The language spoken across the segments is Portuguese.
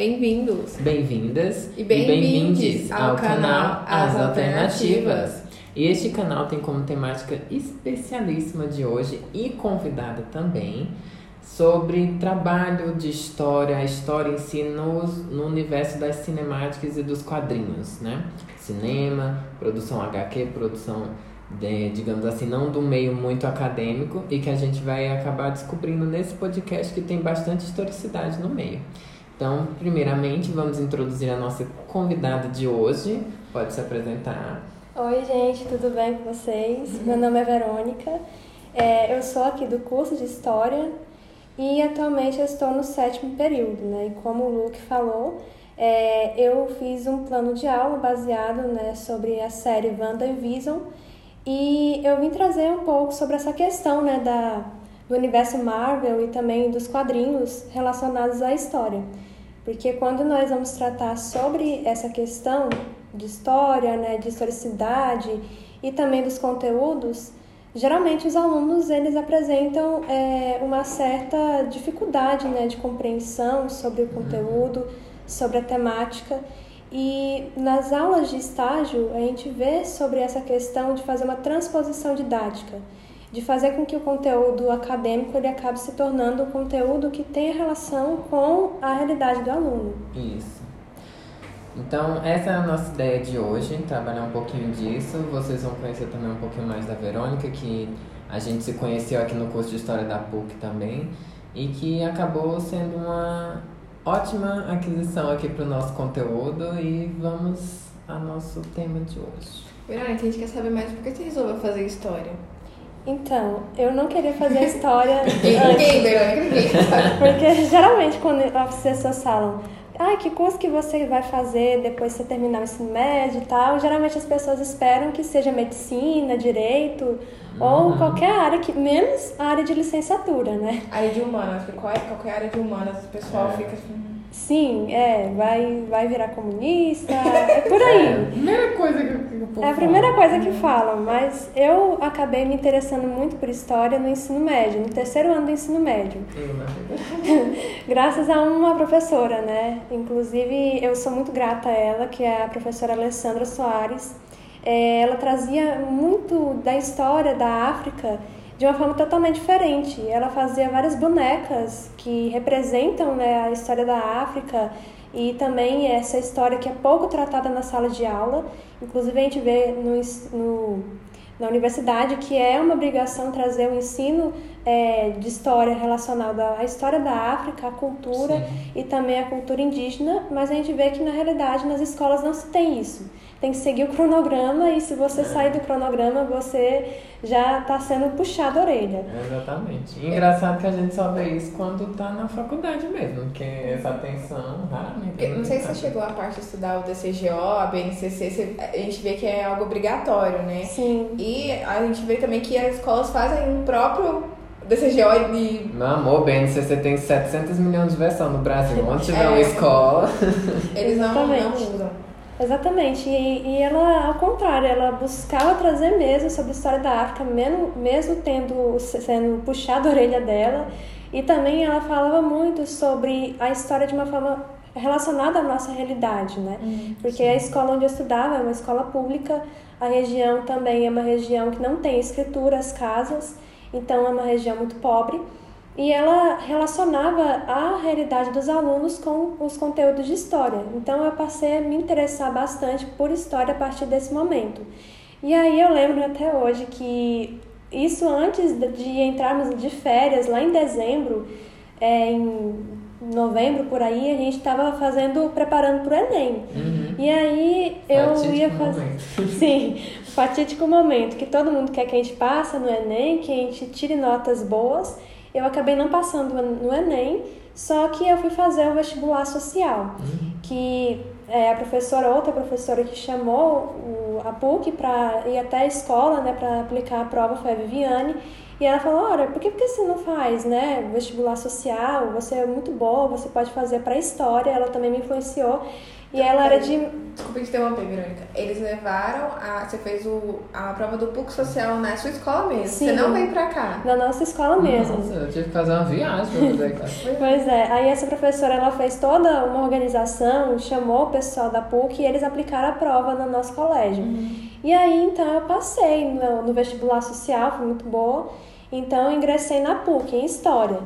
Bem-vindos. Bem-vindas E bem-vindes ao canal As Alternativas. E este canal tem como temática especialíssima de hoje e convidada também sobre trabalho de história, a história em si no, no universo das cinemáticas e dos quadrinhos, né? Cinema, produção HQ, produção, de, digamos assim, não do meio muito acadêmico e que a gente vai acabar descobrindo nesse podcast que tem bastante historicidade no meio. Então, primeiramente, vamos introduzir a nossa convidada de hoje. Pode se apresentar. Oi, gente, tudo bem com vocês? Meu nome é Verônica, é, eu sou aqui do curso de História e atualmente eu estou no sétimo período, né? E como o Luke falou, é, eu fiz um plano de aula baseado né, sobre a série WandaVision e eu vim trazer um pouco sobre essa questão né, da, do universo Marvel e também dos quadrinhos relacionados à história. Porque quando nós vamos tratar sobre essa questão de história, né, de historicidade e também dos conteúdos, geralmente os alunos eles apresentam é, uma certa dificuldade né, de compreensão sobre o conteúdo, sobre a temática. E nas aulas de estágio a gente vê sobre essa questão de fazer uma transposição didática de fazer com que o conteúdo acadêmico ele acabe se tornando um conteúdo que tenha relação com a realidade do aluno. Isso. Então, essa é a nossa ideia de hoje, trabalhar um pouquinho disso. Vocês vão conhecer também um pouquinho mais da Verônica, que a gente se conheceu aqui no curso de História da PUC também, e que acabou sendo uma ótima aquisição aqui para o nosso conteúdo. E vamos ao nosso tema de hoje. Verônica, a gente quer saber mais por que você resolveu fazer história. Então, eu não queria fazer a história Ninguém, Verônica, porque geralmente quando as pessoas falam ah, que curso que você vai fazer depois que você terminar o ensino médio e tal, geralmente as pessoas esperam que seja medicina, direito ou qualquer área, que menos a área de licenciatura, né? Área de humanas, porque qual é, qualquer área de humanas, o pessoal É. fica assim. Sim, é, vai, vai virar comunista, é por aí. primeira coisa que, que o povo É a primeira coisa que falam, mas eu acabei me interessando muito por história no ensino médio, no terceiro ano do ensino médio. Eu, verdade. Graças a uma professora, né? Inclusive, eu sou muito grata a ela, que é a professora Alessandra Soares. É, ela trazia muito da história da África de uma forma totalmente diferente. Ela fazia várias bonecas que representam né, a história da África e também essa história que é pouco tratada na sala de aula. Inclusive, a gente vê no, no na universidade, que é uma obrigação trazer o ensino é, de história relacionada à história da África, à cultura Sim. e também à cultura indígena, mas a gente vê que na realidade nas escolas não se tem isso. Tem que seguir o cronograma e se você sair do cronograma, você já está sendo puxado a orelha. Exatamente. E engraçado que a gente só vê isso quando tá na faculdade mesmo, porque essa atenção raramente. Porque, não sei se você chegou a parte de estudar o DCGO, a BNCC, a gente vê que é algo obrigatório, né? Sim. E a gente vê também que as escolas fazem um próprio DCGO e Meu amor, BNCC tem 700 milhões de versão no Brasil. Onde tiver É. uma escola. eles não, não usam. Exatamente, e, e ela, ao contrário, ela buscava trazer mesmo sobre a história da África, mesmo, mesmo tendo sendo puxado a orelha dela, e também ela falava muito sobre a história de uma forma relacionada à nossa realidade, né? Porque a escola onde eu estudava é uma escola pública, a região também é uma região que não tem escritura, as casas, então é uma região muito pobre. E ela relacionava a realidade dos alunos com os conteúdos de história. Então eu passei a me interessar bastante por história a partir desse momento. E aí eu lembro até hoje que isso antes de- entrarmos de férias, lá em dezembro, é, em novembro por aí, a gente estava fazendo, preparando para o Enem. E aí eu Fatídico ia fazer. momento. Sim, fatídico momento que todo mundo quer que a gente passe no Enem, que a gente tire notas boas. Eu acabei não passando no Enem, só que eu fui fazer o vestibular social, que é, a professora, outra professora que chamou o, a PUC para ir até a escola, né, para aplicar a prova foi a Viviane. E ela falou, olha, por que, por que você não faz, né, vestibular social? Você é muito boa, você pode fazer para história. Ela também me influenciou. E ela era de. Desculpa te interromper, Verônica. Eles levaram a. Você fez o, a prova do PUC Social na sua escola mesmo. Sim. Você não veio pra cá. Na nossa escola mesmo. Nossa, eu tive que fazer uma viagem pra fazer cara. Pois é, aí essa professora ela fez toda uma organização, chamou o pessoal da PUC e eles aplicaram a prova no nosso colégio. E aí então eu passei no, no vestibular social, foi muito boa. Então eu ingressei na PUC em História.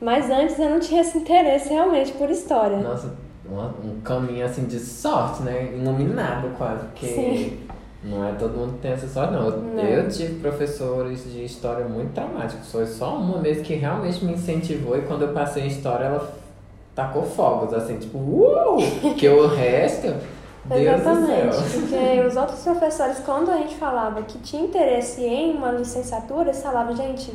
Mas antes eu não tinha esse interesse realmente por História. Nossa, uma- um caminho assim de sorte, né? Iluminado quase, porque Sim. não é todo mundo que tem essa sorte, não. Eu, Não. eu tive professores de história muito traumáticos. Foi só uma vez que realmente me incentivou e quando eu passei em história ela tacou fogos, assim, tipo, uou! Que o resto, Deus Exatamente, porque os outros professores, quando a gente falava que tinha interesse em uma licenciatura, eles falavam, gente,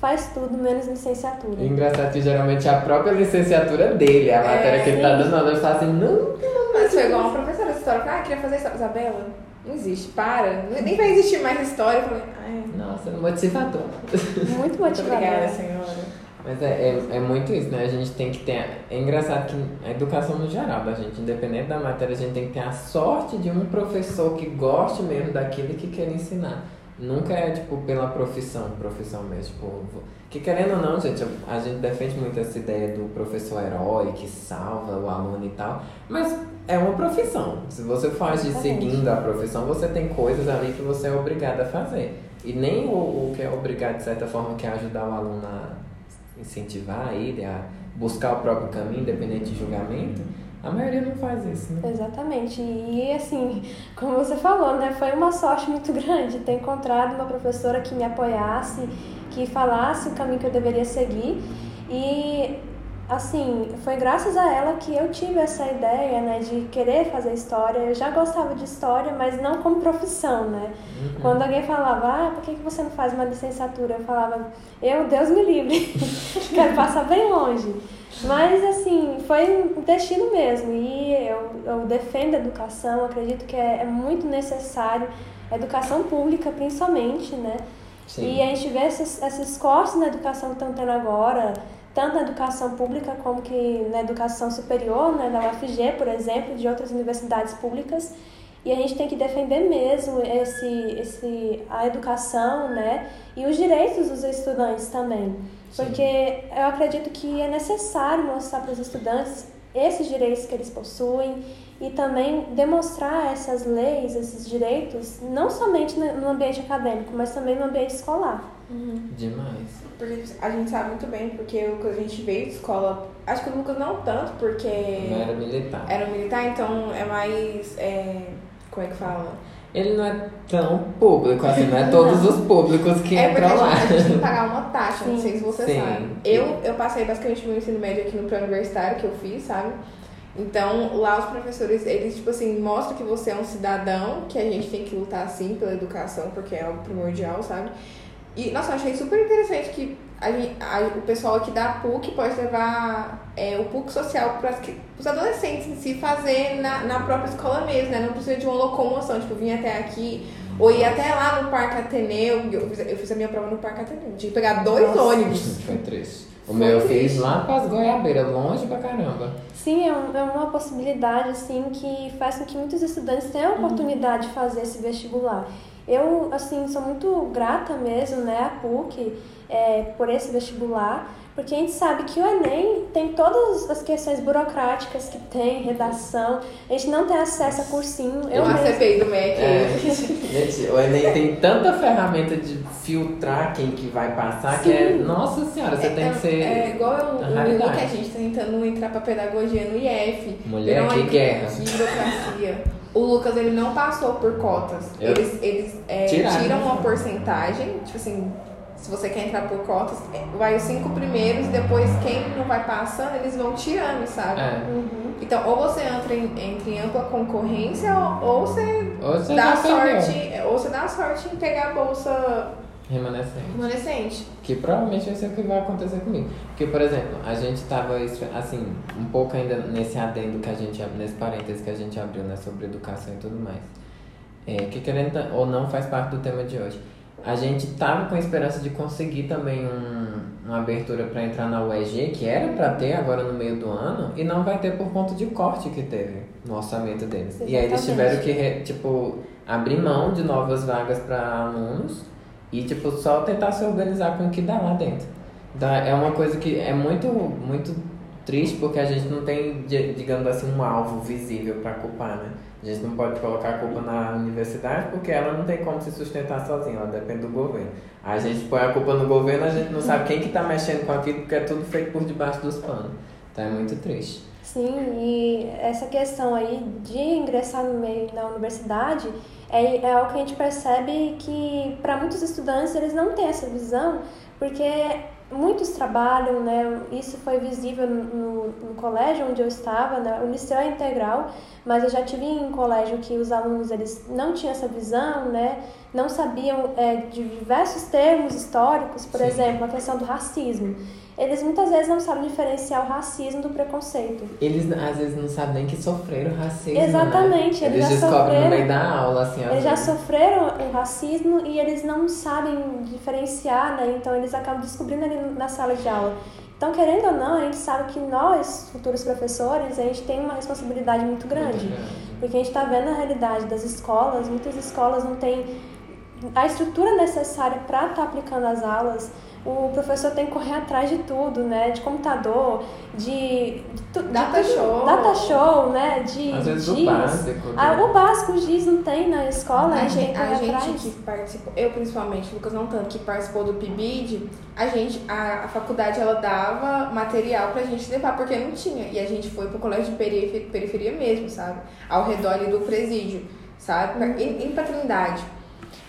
faz tudo menos licenciatura. E engraçado que geralmente é a própria licenciatura dele, a matéria que ele tá dando, ele fala assim, não, Mas foi igual uma professora de história. Ah, queria fazer história. Isabela, não existe. Para. Nem vai existir mais história. Eu falei, ai, nossa, motivador. Muito muito motivador. obrigada, senhora. Mas é, é, é muito isso, né? A gente tem que ter. É engraçado que a educação no geral da gente, independente da matéria, a gente tem que ter a sorte de um professor que goste mesmo daquilo que quer ensinar. Nunca é, tipo, pela profissão, profissão mesmo. Tipo, que querendo ou não, gente, a gente defende muito essa ideia do professor herói que salva o aluno e tal. Mas é uma profissão. Se você faz de seguindo a profissão, você tem coisas ali que você é obrigado a fazer. E nem o, o que é obrigado, de certa forma, que é ajudar o aluno a incentivar ele a buscar o próprio caminho, independente de julgamento, a maioria não faz isso, né? Exatamente. E assim, como você falou, né, foi uma sorte muito grande ter encontrado uma professora que me apoiasse, que falasse o caminho que eu deveria seguir. E assim, foi graças a ela que eu tive essa ideia, né, de querer fazer história. Eu já gostava de história, mas não como profissão, né? Quando alguém falava, ah, por que que você não faz uma licenciatura? Eu falava, eu, Deus me livre, quero passar bem longe. Mas, assim, foi um destino mesmo. E eu, eu defendo a educação, acredito que é, é muito necessário, a educação pública principalmente, né? Sim. E a gente vê esses, esses cortes na educação que estão tendo agora, tanto na educação pública como que na educação superior, né, da UFG, por exemplo, de outras universidades públicas. E a gente tem que defender mesmo esse, esse, a educação né, e os direitos dos estudantes também. Sim. Porque eu acredito que é necessário mostrar para os estudantes esses direitos que eles possuem e também demonstrar essas leis, esses direitos, não somente no ambiente acadêmico, mas também no ambiente escolar. Demais. Porque a gente sabe muito bem, porque o Lucas a gente veio de escola. Acho que o Lucas não tanto, porque Não era militar. era militar, então é mais. é, como é que fala? Ele não é tão público, assim, não é todos os públicos que é porque entram a lá. gente, a gente tem que pagar uma taxa, não Sim. sei se você Sim. sabe. Eu, eu passei basicamente meu ensino médio aqui no pré-universitário que eu fiz, sabe? Então, lá os professores, eles, tipo assim, mostram que você é um cidadão, que a gente tem que lutar, sim, pela educação, porque é algo primordial, sabe? E, nossa, eu achei super interessante que a gente- a- o pessoal aqui da PUC pode levar é, o PUC social para os adolescentes em si fazer na, na própria escola mesmo, né? Não precisa de uma locomoção, tipo, vir até aqui ou ir até lá no Parque Ateneu. Eu fiz, eu fiz a minha prova no Parque Ateneu. Tinha que pegar dois Nossa. ônibus. Foi triste. O meu eu fiz lá pras goiabeiras, longe pra caramba. Sim, é, um- é uma possibilidade assim que faz com que muitos estudantes tenham a oportunidade de fazer esse vestibular. Eu, assim, sou muito grata mesmo, né, à PUC, é, por esse vestibular, porque a gente sabe que o Enem tem todas as questões burocráticas que tem, redação, a gente não tem acesso a cursinho. Eu uma mesma, CPI do MEC. É, gente, o Enem tem tanta ferramenta de filtrar quem que vai passar que é. Sim. Nossa senhora, você é, tem que ser. É igual o, o raridade. Lulu que a gente tá tentando entrar pra pedagogia no IF. Mulher, Não, que é guerra. Que burocracia. O Lucas, ele não passou por cotas. Eu- Eles, eles é, tiram uma porcentagem, tipo assim, se você quer entrar por cotas, é, vai os cinco primeiros, depois quem não vai passando, eles vão tirando, sabe? É. Uhum. Então, ou você entra em, entra em ampla concorrência, ou, ou você Ou você dá perdeu. sorte, ou você dá sorte em pegar a bolsa Remanescente. remanescente. Que provavelmente vai ser o que vai acontecer comigo. Porque, por exemplo, a gente tava, assim, um pouco ainda nesse adendo que a gente, nesse parênteses que a gente abriu, né, sobre educação e tudo mais. É, que querendo ou não faz parte do tema de hoje. A gente tava com a esperança de conseguir também um, uma abertura para entrar na UEG, que era para ter agora no meio do ano, e não vai ter por conta de corte que teve no orçamento deles. Exatamente. E aí eles tiveram que, tipo, abrir mão de novas vagas para alunos e, tipo, só tentar se organizar com o que dá lá dentro. Então, é uma coisa que é muito, muito triste, porque a gente não tem, di- digamos assim, um alvo visível para culpar, né? A gente não pode colocar a culpa na universidade porque ela não tem como se sustentar sozinha, ela depende do governo. A gente põe a culpa no governo, a gente não sabe quem que tá mexendo com aquilo, porque é tudo feito por debaixo dos panos. Então é muito triste. Sim, e essa questão aí de ingressar no meio da universidade é, é algo que a gente percebe que para muitos estudantes eles não têm essa visão, porque muitos trabalham, né? Isso foi visível no, no, colégio onde eu estava, né? O liceu é integral, mas eu já tive em colégio que os alunos eles não tinham essa visão, né? Não sabiam é, de diversos termos históricos, por Sim. exemplo, a questão do racismo. Eles muitas vezes não sabem diferenciar o racismo do preconceito. Eles às vezes não sabem nem que sofreram racismo. Exatamente, né? eles Eles já descobrem no sofreram- meio da aula, assim, Eles já vezes. sofreram o racismo e eles não sabem diferenciar, né? Então eles acabam descobrindo ali na sala de aula. Então, querendo ou não, a gente sabe que nós, futuros professores, a gente tem uma responsabilidade muito grande. Muito grande. Porque a gente está vendo a realidade das escolas, muitas escolas não têm a estrutura necessária para estar aplicando as aulas. O professor tem que correr atrás de tudo, né? De computador, de, de, tu- de Data tudo. show. Data show, né? De Às vezes o giz. básico. Ah, né? o básico, o giz não tem na escola, a A gente a gente atrás. que participou, eu principalmente, o Lucas não tanto, que participou do PIBID, a gente, a, a faculdade ela dava material pra gente levar, porque não tinha. E a gente foi pro colégio de periferia, periferia mesmo, sabe? Ao redor ali do presídio, sabe? Pra, em, em pra Trindade.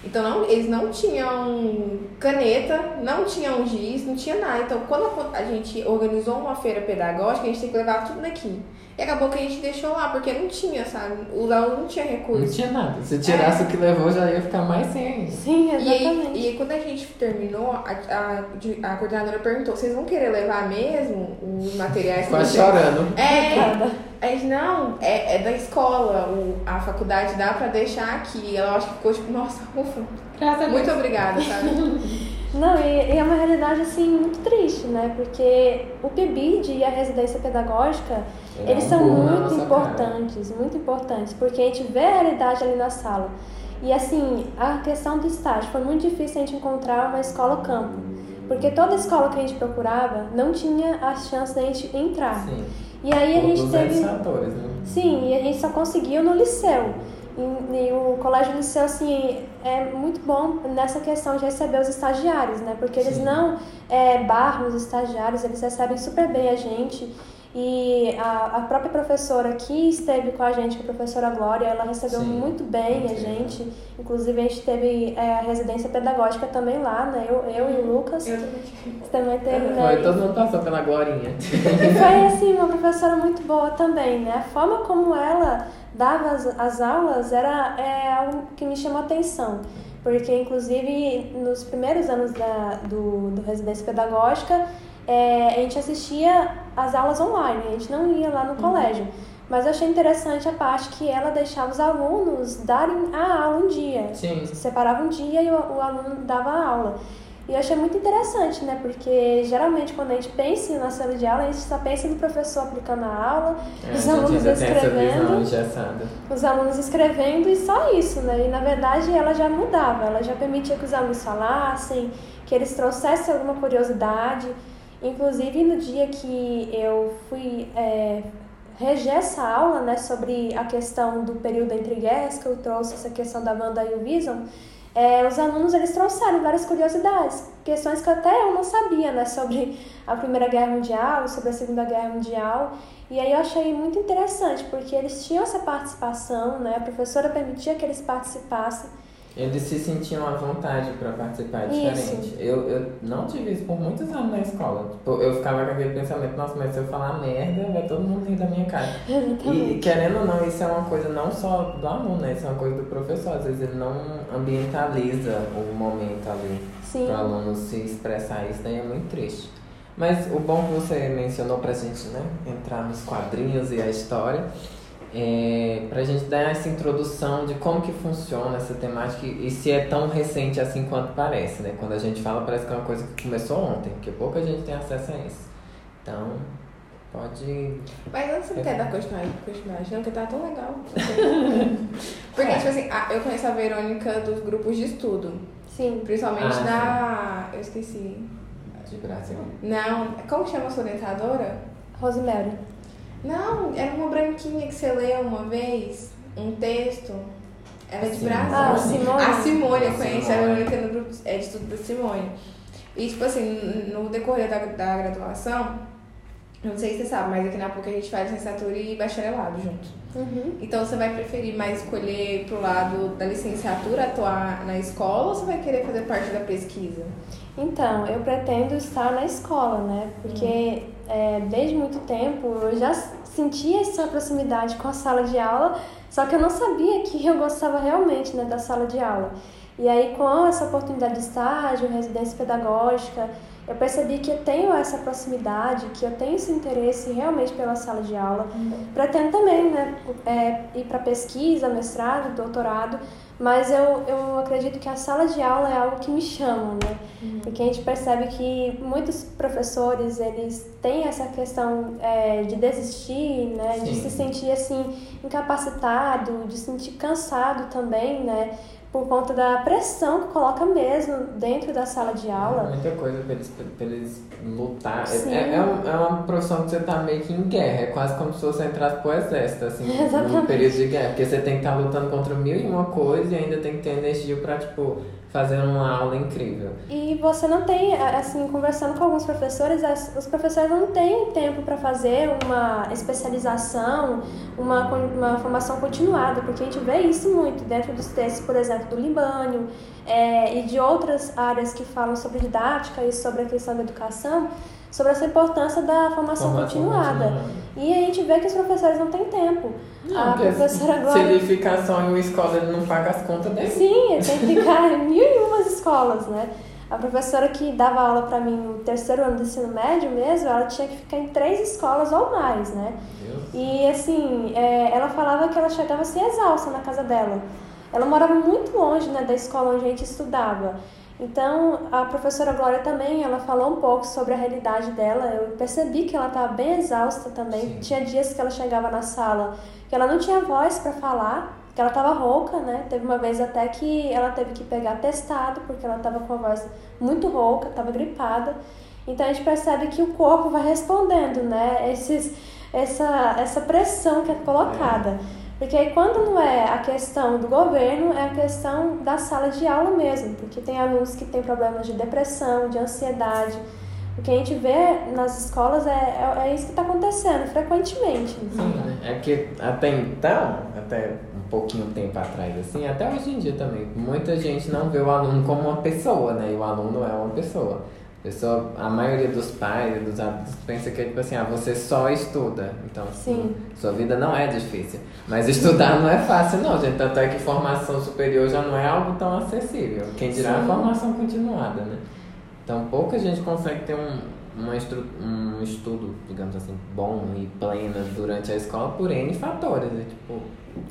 Então não, eles não tinham caneta, não tinham giz, não tinha nada. Então quando a, gente organizou uma feira pedagógica, a gente tem que levar tudo daqui. E acabou que a gente deixou lá, porque não tinha, sabe? Os alunos não tinham recurso. Não tinha nada. Se tirasse o que levou, já ia ficar mais sem ainda. Sim, E exatamente. aí, e aí, quando a gente terminou, a, a, a coordenadora perguntou: vocês vão querer levar mesmo os materiais? que Quase vocês-" chorando. É, Coitada. a gente, não, é, é da escola, o, a faculdade dá pra deixar aqui. Ela acho que ficou tipo, nossa, ufa, Graças a Deus. muito obrigada, sabe? Não, e, e é uma realidade assim muito triste, né? Porque o PIBID e a residência pedagógica, eles é um são muito importantes, muito importantes, porque a gente vê a realidade ali na sala. E assim, a questão do estágio, foi muito difícil a gente encontrar uma escola campo. Porque toda escola que a gente procurava não tinha a chance da gente entrar. Sim. E aí a gente 200 teve. fatores, né? Sim, e a gente só conseguiu no liceu. E, e o colégio liceu, assim, é muito bom nessa questão de receber os estagiários, né? Porque eles Sim. não é, barram os estagiários, eles recebem super bem a gente. E a, a própria professora que esteve com a gente, que é a professora Glória, ela recebeu Sim. muito bem a gente. Inclusive, a gente teve é, a residência pedagógica também lá, né? Eu, eu e o Lucas Eu também teve, né? Foi, todo mundo passou pela Glorinha. E foi assim, uma professora muito boa também, né? A forma como ela dava as, as aulas era é, algo que me chamou a atenção. Porque, inclusive, nos primeiros anos da, do, do residência pedagógica, é, a gente assistia as aulas online, a gente não ia lá no colégio. Mas eu achei interessante a parte que ela deixava os alunos darem a aula um dia. Sim. Separava um dia e o, o aluno dava a aula. E eu achei muito interessante, né? Porque geralmente quando a gente pensa na sala de aula, a gente só pensa no professor aplicando a aula, É, os a alunos escrevendo, os alunos escrevendo e só isso, né? E na verdade ela já mudava, ela já permitia que os alunos falassem, que eles trouxessem alguma curiosidade. Inclusive no dia que eu fui é, reger essa aula, né, sobre a questão do período entre guerras, que eu trouxe essa questão da Wanda e o Vision, é, os alunos eles trouxeram várias curiosidades, questões que até eu não sabia, né, sobre a Primeira Guerra Mundial, sobre a Segunda Guerra Mundial. E aí eu achei muito interessante, porque eles tinham essa participação, né, a professora permitia que eles participassem. Eles se sentiam à vontade pra participar, diferente. Eu, eu não tive isso por muitos anos na escola. Tipo, eu ficava com aquele pensamento, nossa, mas se eu falar merda, vai todo mundo rir da minha cara. E querendo ou não, isso é uma coisa não só do aluno, né? Isso é uma coisa do professor. Às vezes ele não ambientaliza o momento ali para o aluno se expressar. Isso daí é muito triste. Mas o bom que você mencionou pra gente, né? Entrar nos quadrinhos e a história. É, para a gente dar essa introdução de como que funciona essa temática e se é tão recente assim quanto parece, né? Quando a gente fala parece que é uma coisa que começou ontem, porque pouca gente tem acesso a isso. Então, pode... Mas antes você quer dar continuidade, continuidade, não, porque tá tão legal. porque, É. tipo assim, a- eu conheço a Verônica dos grupos de estudo. Sim. Principalmente Ah, da... Eu esqueci. De Brasil. Não, como chama a sua orientadora? Rosemary. Não, era uma branquinha que você leu uma vez, um texto. Ela é de. Brasília. Ah, Simone. A Simone, eu conheço a Simone. Verônica no grupo é, de estudo da Simone. E, tipo assim, no decorrer da, da graduação, não sei se você sabe, mas aqui na PUC a gente faz licenciatura e bacharelado junto. Uhum. Então, você vai preferir mais escolher pro lado da licenciatura, atuar na escola, ou você vai querer fazer parte da pesquisa? Então, eu pretendo estar na escola, né? Porque é, desde muito tempo eu já sentia essa proximidade com a sala de aula, só que eu não sabia que eu gostava realmente né, da sala de aula. E aí, com essa oportunidade de estágio, residência pedagógica, eu percebi que eu tenho essa proximidade, que eu tenho esse interesse realmente pela sala de aula. Pretendo também né, é, ir para pesquisa, mestrado, doutorado, mas eu, eu acredito que a sala de aula é algo que me chama, né? Porque a gente percebe que muitos professores, eles têm essa questão é, de desistir, né? De Sim. se sentir, assim, incapacitado, de se sentir cansado também, né? Por conta da pressão que coloca mesmo dentro da sala de aula. Muita coisa pra eles, pra eles lutar. É-. É, é, um- é uma profissão que você tá meio que em guerra. É quase como se você entrasse pro exército, assim, num Exatamente. período de guerra. Porque você tem que estar lutando contra mil e uma coisa e ainda tem que ter energia pra, tipo, fazer uma aula incrível. E você não tem, assim, conversando com alguns professores, os professores não têm tempo para fazer uma especialização, uma, uma formação continuada, porque a gente vê isso muito dentro dos textos, por exemplo, do Libânio é, e de outras áreas que falam sobre didática e sobre a questão da educação, sobre essa importância da formação, Formação continuada. continuada. E a gente vê que os professores não têm tempo. a porque professora Se Glória ele ficar só em uma escola, ele não paga as contas dele. Sim, ele tem que ficar em mil e umas escolas, né? A professora que dava aula pra mim no terceiro ano do ensino médio mesmo, ela tinha que ficar em três escolas ou mais, né? Deus. E assim, é, ela falava que ela chegava assim exausta na casa dela. Ela morava muito longe né, da escola onde a gente estudava. Então, a professora Glória também, ela falou um pouco sobre a realidade dela. Eu percebi que ela estava bem exausta também. Sim. Tinha dias que ela chegava na sala que ela não tinha voz para falar, que ela estava rouca, né? Teve uma vez até que ela teve que pegar testado porque ela estava com a voz muito rouca, estava gripada. Então a gente percebe que o corpo vai respondendo, né? Esses, essa, essa pressão que é colocada. Porque aí quando não é a questão do governo, é a questão da sala de aula mesmo. Porque tem alunos que têm problemas de depressão, de ansiedade. O que a gente vê nas escolas é, é, é isso que está acontecendo frequentemente. Né? É que até então, até um pouquinho tempo atrás, assim, até hoje em dia também, muita gente não vê o aluno como uma pessoa, né? E o aluno é uma pessoa. Pessoa, a maioria dos pais e dos adultos pensa que é tipo assim, ah, você só estuda. Então, Sim. sua vida não é difícil. Mas estudar não é fácil, não, gente. Tanto é que formação superior já não é algo tão acessível. Quem dirá a formação continuada, né? Então, pouca gente consegue ter um, uma um estudo, digamos assim, bom e pleno durante a escola por N fatores. né? Tipo,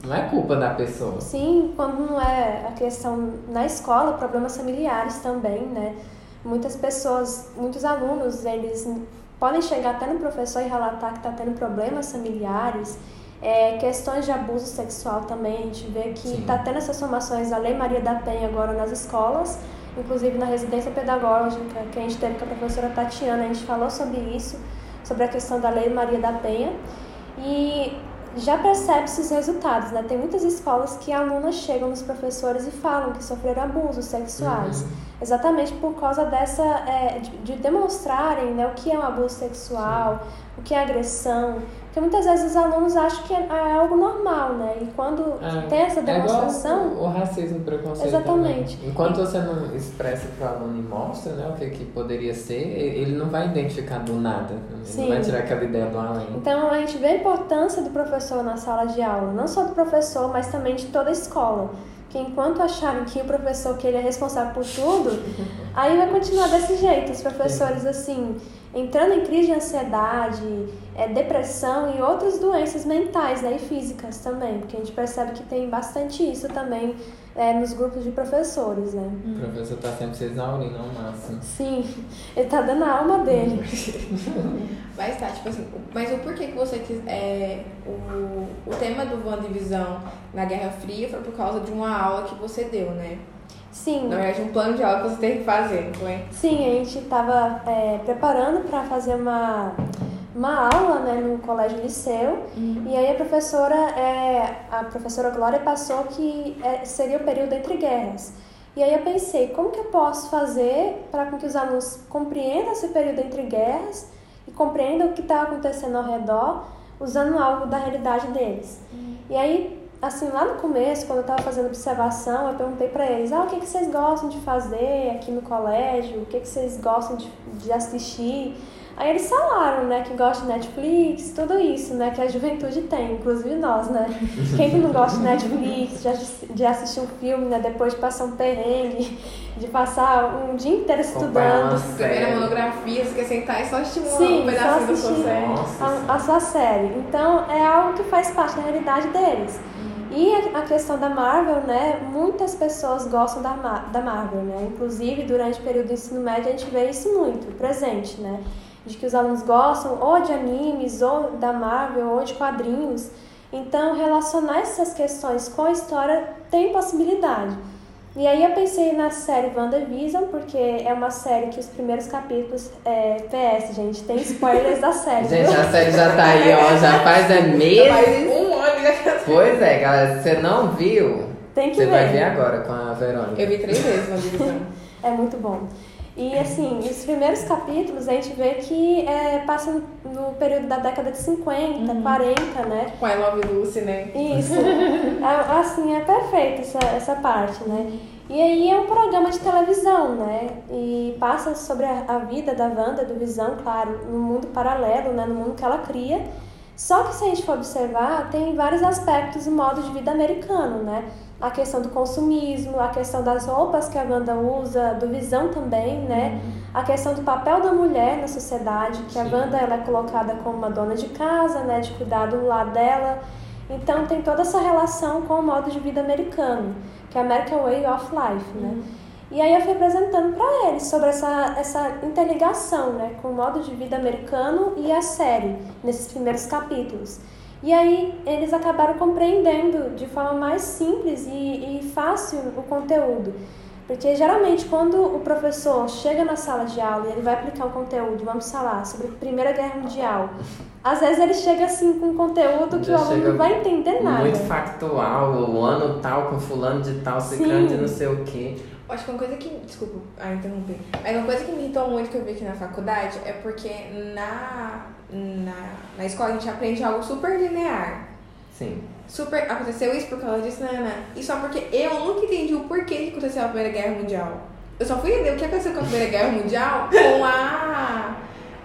não é culpa da pessoa. Sim, quando não é a questão na escola, problemas familiares também, né? Muitas pessoas, muitos alunos, eles podem chegar até no professor e relatar que está tendo problemas familiares, é, questões de abuso sexual também. A gente vê que está tendo essas formações da Lei Maria da Penha agora nas escolas, inclusive na residência pedagógica que a gente teve com a professora Tatiana, a gente falou sobre isso, sobre a questão da Lei Maria da Penha. E já percebe-se os resultados, né? Tem muitas escolas que alunas chegam nos professores e falam que sofreram abusos sexuais. Uhum. Exatamente por causa dessa. é, de, de demonstrarem né, o que é um abuso sexual, o que é agressão. Porque muitas vezes os alunos acham que é, é algo normal, né? E quando É, tem essa É demonstração. o, o racismo o preconceito. Exatamente. também. Enquanto você não expressa para o aluno e mostra né, o que, que poderia ser, ele não vai identificar do nada. Ele Sim. não vai tirar aquela ideia do além. Então a gente vê a importância do professor na sala de aula, não só do professor, mas também de toda a escola. Que enquanto acharem que o professor que ele é responsável por tudo, aí vai continuar desse jeito. Os professores, assim, entrando em crise de ansiedade, é, depressão e outras doenças mentais né, e físicas também, porque a gente percebe que tem bastante isso também é, nos grupos de professores, né? O professor tá sempre se exaurindo ao máximo. Sim, ele tá dando a alma dele. Mas tá, tipo assim, mas o porquê que você quis. É, o, o tema do Divisão na Guerra Fria foi por causa de uma aula que você deu, né? Sim. Na verdade, um plano de aula que você tem que fazer, não foi? Sim, a gente estava é, preparando para fazer uma, uma aula né, no colégio liceu Uhum. e aí a professora, é, a professora Glória passou que é, seria o período entre guerras. E aí eu pensei, como que eu posso fazer para que os alunos compreendam esse período entre guerras e compreendam o que está acontecendo ao redor usando algo da realidade deles. E aí assim, lá no começo, quando eu estava fazendo observação, eu perguntei para eles, ah, o que, que vocês gostam de fazer aqui no colégio? O que, que vocês gostam de, de assistir? Aí eles falaram, né, que gostam de Netflix, tudo isso, né, que a juventude tem, inclusive nós, né? Quem que não gosta de Netflix, de, assi- de assistir um filme, né, depois de passar um perrengue, de passar um dia inteiro estudando. Primeira série. monografia, você quer sentar e só estimular Sim, um pedacinho só da sua assistir. série. Nossa. a, a sua série. Então é algo que faz parte da realidade deles. E a, questão da Marvel, né? Muitas pessoas gostam da, da Marvel, né? Inclusive durante o período do ensino médio a gente vê isso muito presente, né? De que os alunos gostam ou de animes, ou da Marvel, ou de quadrinhos. Então relacionar essas questões com a história tem possibilidade. E aí eu pensei na série WandaVision, porque é uma série que os primeiros capítulos, é, PS, gente, tem spoilers da série. Gente, viu? a série já tá aí, ó. Já faz é mês. Faz um ano já. Pois é, galera. Se você não viu, Tem que você ver. vai ver agora com a Verônica. Eu vi três vezes uma divisão. É muito bom. E assim, os primeiros capítulos a gente vê que é, passa no período da década de 50, 40, né? Com a I Love Lucy, né? Isso. É, assim, é perfeito essa, essa parte, né? E aí é um programa de televisão, né? E passa sobre a, a vida da Wanda, do Visão, claro, no mundo paralelo, né? No mundo que ela cria. Só que se a gente for observar, tem vários aspectos do modo de vida americano, né? A questão do consumismo, a questão das roupas que a Wanda usa, do Visão também, né? A questão do papel da mulher na sociedade, que a Sim. Wanda ela é colocada como uma dona de casa, né? De cuidar do lar dela. Então tem toda essa relação com o modo de vida americano, que é American Way of Life, né? E aí eu fui apresentando para eles sobre essa, essa interligação, né, com o modo de vida americano e a série, nesses primeiros capítulos. E aí eles acabaram compreendendo de forma mais simples e, e fácil o conteúdo. Porque geralmente quando o professor chega na sala de aula e ele vai aplicar um conteúdo, vamos falar sobre a Primeira Guerra Mundial, às vezes ele chega assim com um conteúdo que Já o aluno não vai entender nada. Muito factual, o ano tal com fulano de tal, ciclano de não sei o quê. Acho que uma coisa que. Desculpa, ah, interrompi. Mas uma coisa que me irritou muito que eu vi aqui na faculdade é porque na, na, na escola a gente aprende algo super linear. Sim. Super. Aconteceu isso por causa disso, né, Ana? E só porque eu nunca entendi o porquê que aconteceu a Primeira Guerra Mundial. Eu só fui entender o que aconteceu com a Primeira Guerra Mundial com a.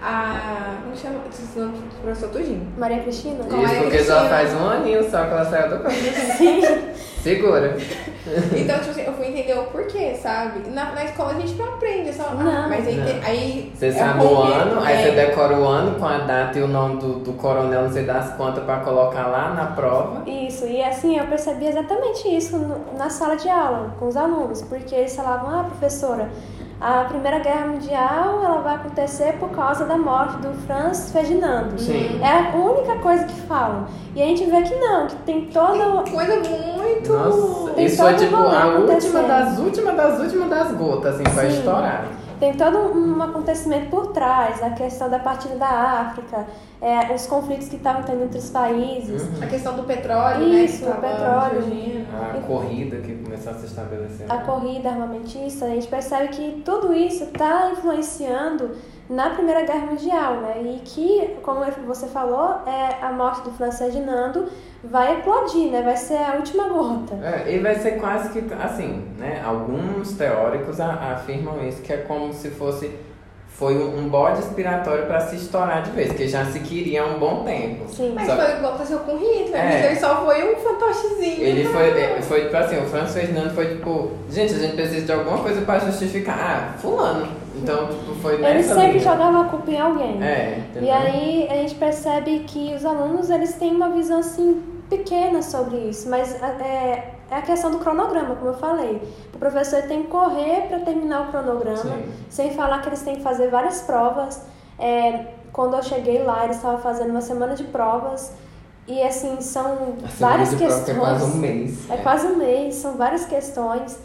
A. Como chama? Esqueci o nome do professor Tudinho. Maria Cristina? Com Isso Maria porque já Cristina. faz um aninho só que ela saiu do. Sim. Segura. Então, tipo assim, eu fui entender o porquê, sabe? Na, na escola a gente não aprende, só. ah, Não. mas aí, Não. aí Você é sabe o ano, aí é. você decora o ano com a data e o nome do, do coronel, não sei das quantas, pra colocar lá na prova. Isso, e assim, eu percebi exatamente isso no- na sala de aula com os alunos, porque eles falavam, ah, professora, a Primeira Guerra Mundial ela vai acontecer por causa da morte do Franz Ferdinando. Sim. É a única coisa que falam. E a gente vê que não, que tem toda. Coisa muito. Nossa, Tem isso todo tipo a última das últimas das últimas das gotas, assim, Sim. estourar. Tem todo um acontecimento por trás, a questão da partida da África, é, os conflitos que estavam tendo entre os países. Uhum. A questão do petróleo, Isso, né? que o petróleo. surgindo. A corrida que começou a se estabelecer. a corrida armamentista, a gente percebe que tudo isso está influenciando na Primeira Guerra Mundial, né? E que, como você falou, é, a morte do Franz Ferdinando vai eclodir, né? Vai ser a última gota. É, e vai ser quase que, assim, né? Alguns teóricos a- afirmam isso, que é como se fosse foi um bode expiratório para se estourar de vez, que já se queria há um bom tempo. Sim. Mas Só- foi igual aconteceu com o Hitler. É. Hitler só foi um fantochezinho. Ele né? foi, foi tipo assim, o Franz Ferdinand foi tipo, gente, a gente precisa de alguma coisa pra justificar. Ah, fulano. Então, tipo, foi Ele nessa sempre linha. jogava a culpa em alguém. É, entendeu? E aí a gente percebe que os alunos eles têm uma visão assim pequena sobre isso, mas é, é a questão do cronograma, como eu falei. O professor tem que correr para terminar o cronograma, Sim. sem falar que eles têm que fazer várias provas. É, quando eu cheguei lá, eles estavam fazendo uma semana de provas e assim são várias questões. que É quase um mês. É quase um mês, são várias questões.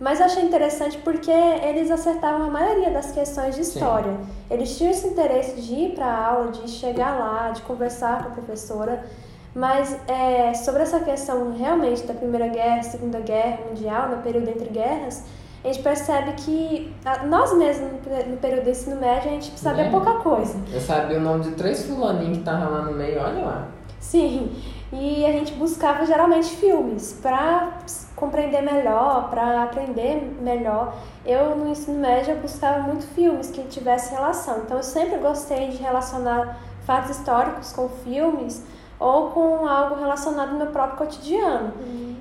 Mas eu achei interessante porque eles acertavam a maioria das questões de história. Eles tinham esse interesse de ir para a aula, de chegar lá, de conversar com a professora. Mas é, sobre essa questão realmente da Primeira Guerra, Segunda Guerra Mundial, no período entre guerras, a gente percebe que nós mesmos, no pe- no período do ensino médio, a gente sabia É. pouca coisa. Eu sabia o nome de três fulaninhos que estavam lá no meio, olha lá. Sim, e a gente buscava geralmente filmes para compreender melhor, para aprender melhor. Eu no ensino médio eu buscava muito filmes que tivessem relação. Então eu sempre gostei de relacionar fatos históricos com filmes ou com algo relacionado ao meu próprio cotidiano.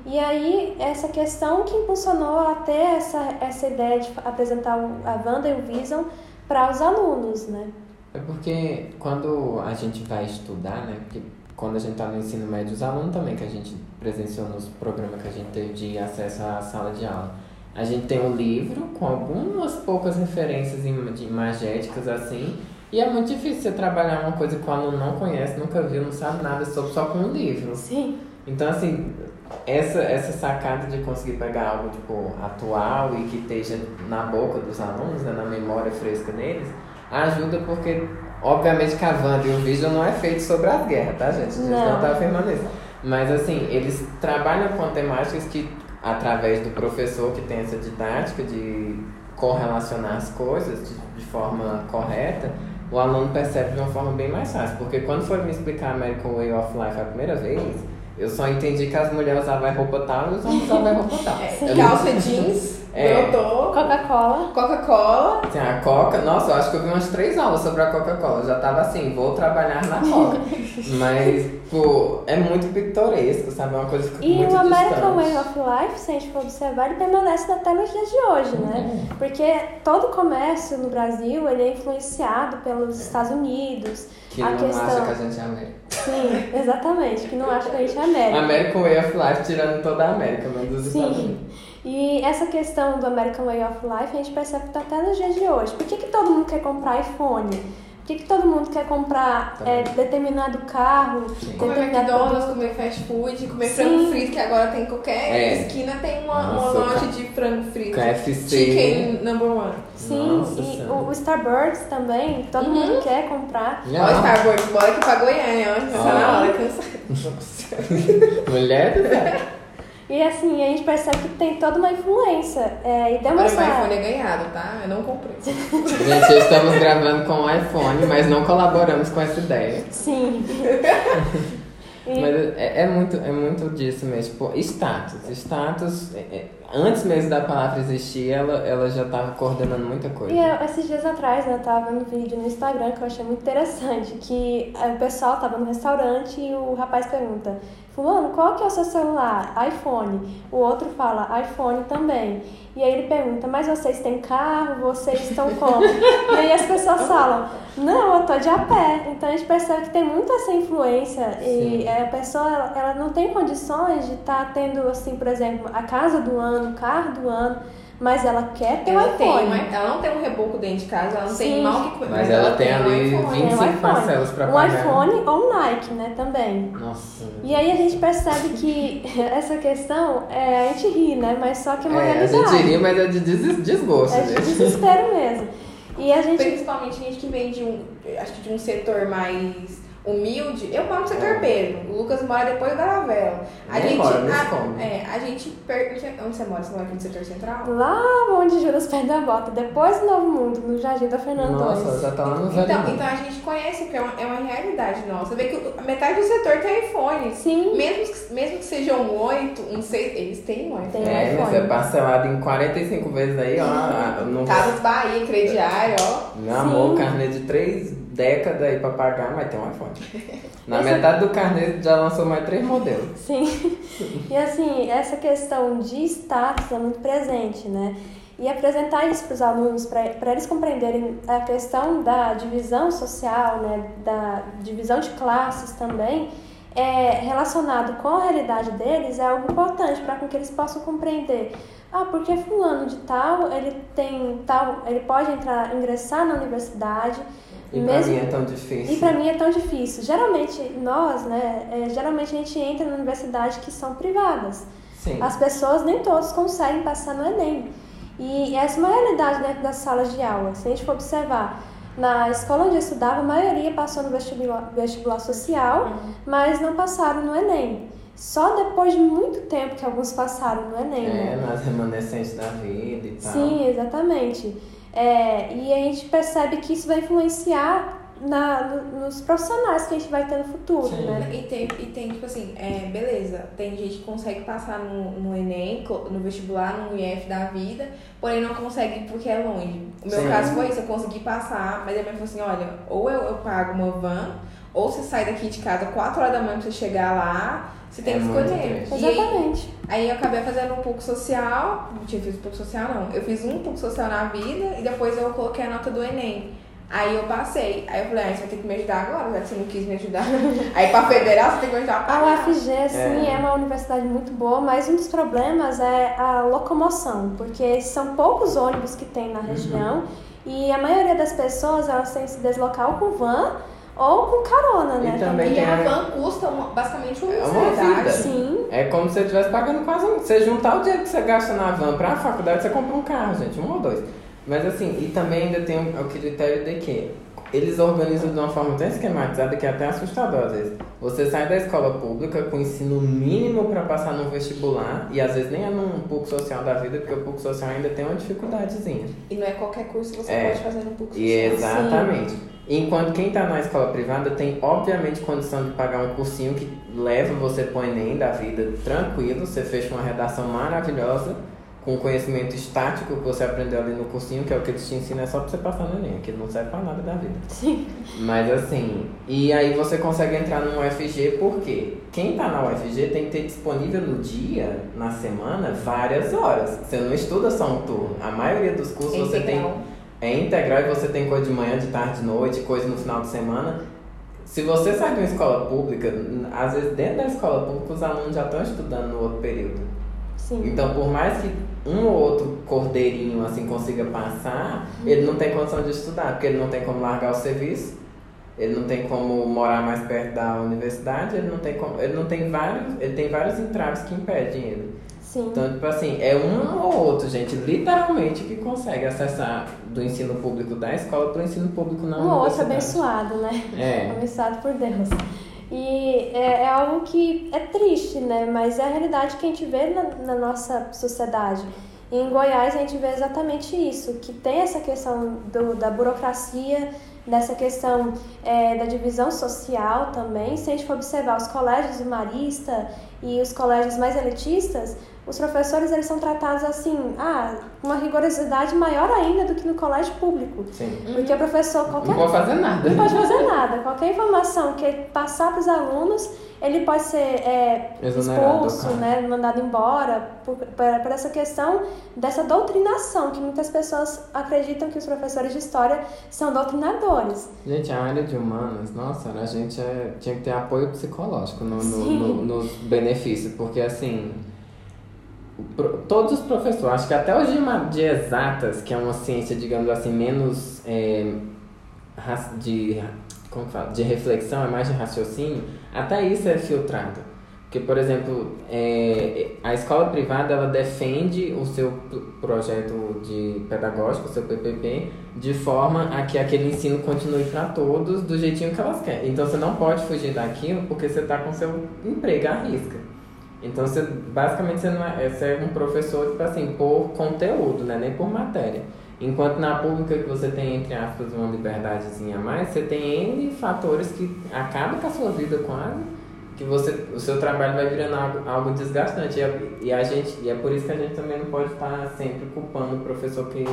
E aí essa questão que impulsionou até essa, essa ideia de apresentar a Wanda e o Vision para os alunos, né? É porque quando a gente vai estudar, né? Porque quando a gente tá no ensino médio, os alunos também que a gente presenciou nos programas que a gente teve de acesso à sala de aula. A gente tem um livro com algumas poucas referências de imagéticas assim. E é muito difícil você trabalhar uma coisa que o aluno não conhece, nunca viu, não sabe nada sobre, só com um livro. Sim. Então, assim, essa, essa sacada de conseguir pegar algo, tipo, atual e que esteja na boca dos alunos, né, na memória fresca deles, ajuda porque, obviamente, que a Wanda e o Vision não é feito sobre as guerras, tá, gente? A gente não, Não. tá afirmando isso. Mas, assim, eles trabalham com temáticas que, através do professor que tem essa didática de correlacionar as coisas de, de forma correta, o aluno percebe de uma forma bem mais fácil. Porque quando for me explicar American Way of Life a primeira vez, eu só entendi que as mulheres usavam roupa tal e os homens usavam roupa tal. É, calça jeans, É. Coca-Cola. Coca-Cola. Assim, a Coca, nossa, eu acho que eu vi umas três aulas sobre a Coca-Cola. Já tava assim, vou trabalhar na Coca. Mas, pô, é muito pitoresco, sabe? É uma coisa que fica E muito o American. Way of Life, se a gente for observar, ele permanece até nos dias de hoje, né? Porque todo o comércio no Brasil, ele é influenciado pelos Estados Unidos. Que a não questão... acha que a gente é América. Sim, exatamente, que não acha que a gente é América. American Way of Life tirando toda a América, mas dos Estados Sim. Unidos. E essa questão do American Way of Life, a gente percebe que tá até nos dias de hoje. Por que, que todo mundo quer comprar iPhone? Por que, que todo mundo quer comprar Tá. é, determinado carro, Sim. Comer determinado McDonald's, produto? comer fast food, comer Sim. frango frito, que agora tem em qualquer É. esquina tem uma, uma Nossa, loja ca- de frango frito. KFC. Chicken number one. Sim, Nossa e Senhora. o, o Starbucks também, todo Uhum. mundo quer comprar. Não. Ó, Starbucks, bora aqui pra Goiânia, onde tá na hora, cansado. Mulher do céu. E assim, a gente percebe que tem toda uma influência. É, e Agora demonstrar. meu iPhone é ganhado, tá? Eu não comprei. Gente, estamos gravando com o iPhone, mas não colaboramos com essa ideia. Sim. E- Mas é, é muito, é muito disso mesmo. Tipo, status. Status, é- é- antes mesmo da palavra existir, ela, ela já estava coordenando muita coisa. E eu, esses dias atrás, né, eu tava vendo um vídeo no Instagram que eu achei muito interessante, que eh, o pessoal tava no restaurante e o rapaz pergunta, fulano, qual que é o seu celular? iPhone. O outro fala, iPhone também. E aí ele pergunta, mas vocês têm carro? Vocês estão como? e aí as pessoas falam, não, eu tô de a pé. Então a gente percebe que tem muito essa influência e Sim. eh, a pessoa, ela, ela não tem condições de estar tendo, assim, por exemplo, a casa do ano, o carro do ano, mas ela quer ter um Ela, iPhone. tem, ela não tem um reboco dentro de casa, ela não tem Sim. mal que comer. Mas ela tem um ali iPhone. 20 Tem um 25 parcelas pra um pagar. iPhone ou um Nike, né, também. Nossa. E aí a gente percebe que essa questão, é, a gente ri, né, mas só que é uma É, a realidade. gente ri, mas é de des- desgosto, É de desespero mesmo. E a gente... Principalmente gente que vem de um, acho que de um setor mais humilde, eu moro no setor é. O Lucas mora depois da Lavela. A gente. A, é, a gente. Per... Onde você mora? Você mora aqui no setor central? Lá onde Judas perde a bota, depois do Novo Mundo, no Jardim da Fernando Nossa, já tá lá no Jardim. Então, então a gente conhece, porque é uma, é uma realidade nossa. Você Vê que metade do setor tem iPhone. Sim. Mesmo que, mesmo que seja um oito, um seis, eles têm um iPhone. Tem é, iPhone. mas é parcelado em 45 vezes aí, ó. Não... Casas Bahia, crediário, ó. Meu amor, carne de três década aí pra pagar, mas tem um iPhone. Na metade do carnê já lançou mais três modelos. Sim. E assim, essa questão de status é muito presente, né? E apresentar isso para os alunos, para eles compreenderem a questão da divisão social, né, da divisão de classes também, é, relacionado com a realidade deles, é algo importante para que eles possam compreender ah, porque fulano de tal, ele tem tal, ele pode entrar, ingressar na universidade, e pra mesmo mim é tão difícil. e para mim é tão difícil. Geralmente, nós, né, é, geralmente a gente entra na universidade que são privadas. Sim. As pessoas, nem todos conseguem passar no Enem. E essa é uma realidade dentro das salas de aula. Se a gente for observar, na escola onde eu estudava, a maioria passou no vestibular, vestibular social, mas não passaram no Enem. Só depois de muito tempo que alguns passaram no Enem. né? É, nas remanescentes da vida e tal. Sim, exatamente. É, e a gente percebe que isso vai influenciar na, no- nos profissionais que a gente vai ter no futuro, Sim. né? E tem, e tem, tipo assim, é, beleza, tem gente que consegue passar no, no Enem, no vestibular, no IF da vida, porém não consegue porque é longe. O meu Sim. caso foi isso, eu consegui passar, mas a minha falou assim, olha, ou eu, eu pago uma van, ou você sai daqui de casa 4 horas da manhã pra você chegar lá, você tem É que escolher. triste. E aí, Exatamente. aí eu acabei fazendo um pouco social, não tinha feito um pouco social não, eu fiz um pouco social na vida e depois eu coloquei a nota do Enem. Aí eu passei. Aí eu falei, ah, você vai ter que me ajudar agora, já que você não quis me ajudar. Aí pra federal você tem que me ajudar a A. UFG, sim, é. uma universidade muito boa, mas um dos problemas é a locomoção, porque são poucos ônibus que tem na região e a maioria das pessoas elas têm que se deslocar ou com van ou com carona, né? E também E tem a a- van custa uma- basicamente uma É uma vida. Sim, É como se você estivesse pagando quase um. Você juntar o dinheiro que você gasta na van pra faculdade, você compra um carro, gente, um ou dois. Mas assim, e também ainda tem o, o critério de que eles organizam de uma forma tão esquematizada que é até assustador às vezes. Você sai da escola pública com ensino mínimo pra passar num vestibular e às vezes nem é num pouco social da vida, porque o pouco social ainda tem uma dificuldadezinha. E não é qualquer curso que você É. pode fazer no PUC E social. exatamente. Enquanto quem está na escola privada tem, obviamente, condição de pagar um cursinho que leva você pro Enem da vida tranquilo, você fecha uma redação maravilhosa, com conhecimento estático que você aprendeu ali no cursinho, que é o que eles te ensinam, é só pra você passar no Enem, aquilo não serve pra nada da vida. sim. Mas assim, e aí você consegue entrar no UFG porque quem tá na UFG tem que ter disponível no dia, na semana, várias horas. Você não estuda só um turno. A maioria dos cursos você tem. É integral e você tem coisa de manhã, de tarde, de noite, coisa no final de semana. Se você sai de uma escola pública, às vezes dentro da escola pública os alunos já estão estudando no outro período. Sim. Então, por mais que um ou outro cordeirinho assim consiga passar, ele não tem condição de estudar, porque ele não tem como largar o serviço, ele não tem como morar mais perto da universidade, ele não tem como, ele não tem vários, ele tem vários entraves que impedem ele. Sim. Então, tipo assim, é um ou outro, gente, literalmente, que consegue acessar do ensino público da escola para o ensino público na Um ou outro universidade. abençoado, né? É. Abençoado por Deus. E é, é algo que é triste, né? Mas é a realidade que a gente vê na, na nossa sociedade. E em Goiás a gente vê exatamente isso, que tem essa questão do, da burocracia, dessa questão é, da divisão social também. Se a gente for observar os colégios de marista e os colégios mais elitistas, os professores eles são tratados assim, ah, uma rigorosidade maior ainda do que no colégio público. Sim. Porque o professor, qualquer Não pode fazer nada. não pode fazer nada. Qualquer informação que ele passar para os alunos, ele pode ser é, expulso, né, mandado embora, por, por, por essa questão dessa doutrinação, que muitas pessoas acreditam que os professores de história são doutrinadores. Gente, a área de humanas, nossa, a gente é- tinha que ter apoio psicológico no, no- no- nos benefícios, porque assim. Todos os professores, acho que até hoje de, de exatas, que é uma ciência, digamos assim, menos é, de, como fala? de reflexão, é mais de raciocínio, até isso é filtrado. Porque, por exemplo, é, a escola privada ela defende o seu projeto de pedagógico, o seu PPP, de forma a que aquele ensino continue para todos do jeitinho que elas querem. Então você não pode fugir daquilo porque você está com seu emprego à risca. Então você basicamente você, não é, você é um professor tipo assim, por conteúdo, né? nem por matéria. Enquanto na pública que você tem, entre aspas, uma liberdadezinha a mais, você tem N fatores que acabam com a sua vida quase que você, o seu trabalho vai virando algo, algo desgastante. E a, e a gente, e é por isso que a gente também não pode estar sempre culpando o professor que,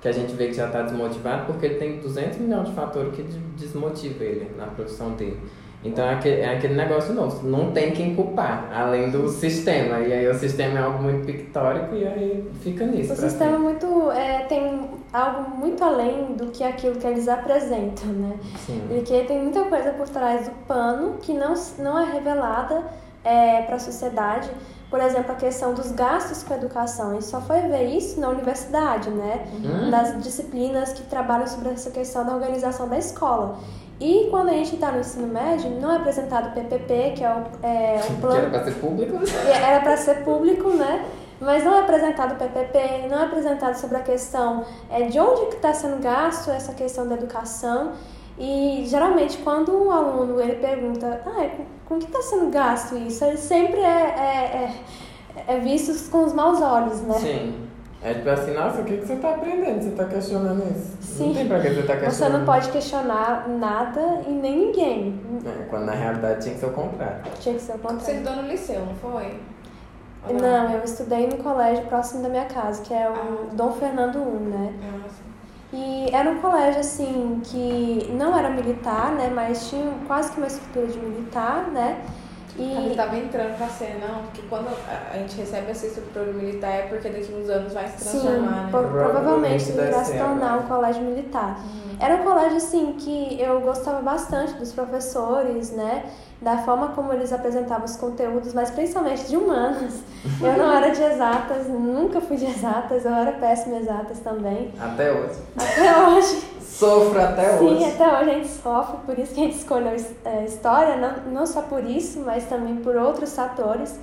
que a gente vê que já está desmotivado, porque ele tem 200 milhões de fatores que desmotivam ele na profissão dele. Então é aquele, é aquele negócio novo, não tem quem culpar, além do sistema. E aí o sistema é algo muito pictórico e aí fica nisso. O sistema muito, é, tem algo muito além do que aquilo que eles apresentam, né? Sim. Porque tem muita coisa por trás do pano que não, não é revelada é, para a sociedade. Por exemplo, a questão dos gastos com a educação. A gente só foi ver isso na universidade, né? Uhum. Das disciplinas que trabalham sobre essa questão da organização da escola. E quando a gente está no ensino médio, não é apresentado o PPP, que é o, é, o plano... Que era para ser público. Era para ser público, né? Mas não é apresentado o PPP, não é apresentado sobre a questão é, de onde que está sendo gasto essa questão da educação. E geralmente quando um aluno ele pergunta, ah, com que está sendo gasto isso? Ele sempre é, é, é, é visto com os maus olhos, né? Sim. É tipo assim, nossa, o que, que você está aprendendo? Você está questionando isso? Sim. Não tem pra que você tá questionando. Você não pode questionar nada e nem ninguém. É, quando na realidade tinha que ser o contrário. Tinha que ser o contrário. Você estudou no liceu, não foi? Não? não? eu estudei no colégio próximo da minha casa, que é o ah. Dom Fernando I, né? Ah, sim. E era um colégio, assim, que não era militar, né? Mas tinha quase que uma estrutura de militar, né? E... estava entrando para ser, não, porque quando a gente recebe essa estrutura militar é porque daqui uns anos vai se transformar, Sim, né? provavelmente irá se tornar um colégio militar. Uhum. Era um colégio, assim, que eu gostava bastante dos professores, né? Da forma como eles apresentavam os conteúdos, mas principalmente de humanas. Eu não era de exatas, nunca fui de exatas, eu era péssima em exatas também. Até hoje. Até hoje. Sofro até Sim, hoje. Sim, até hoje a gente sofre, por isso que a gente escolheu é, história, não, não só por isso, mas também por outros fatores.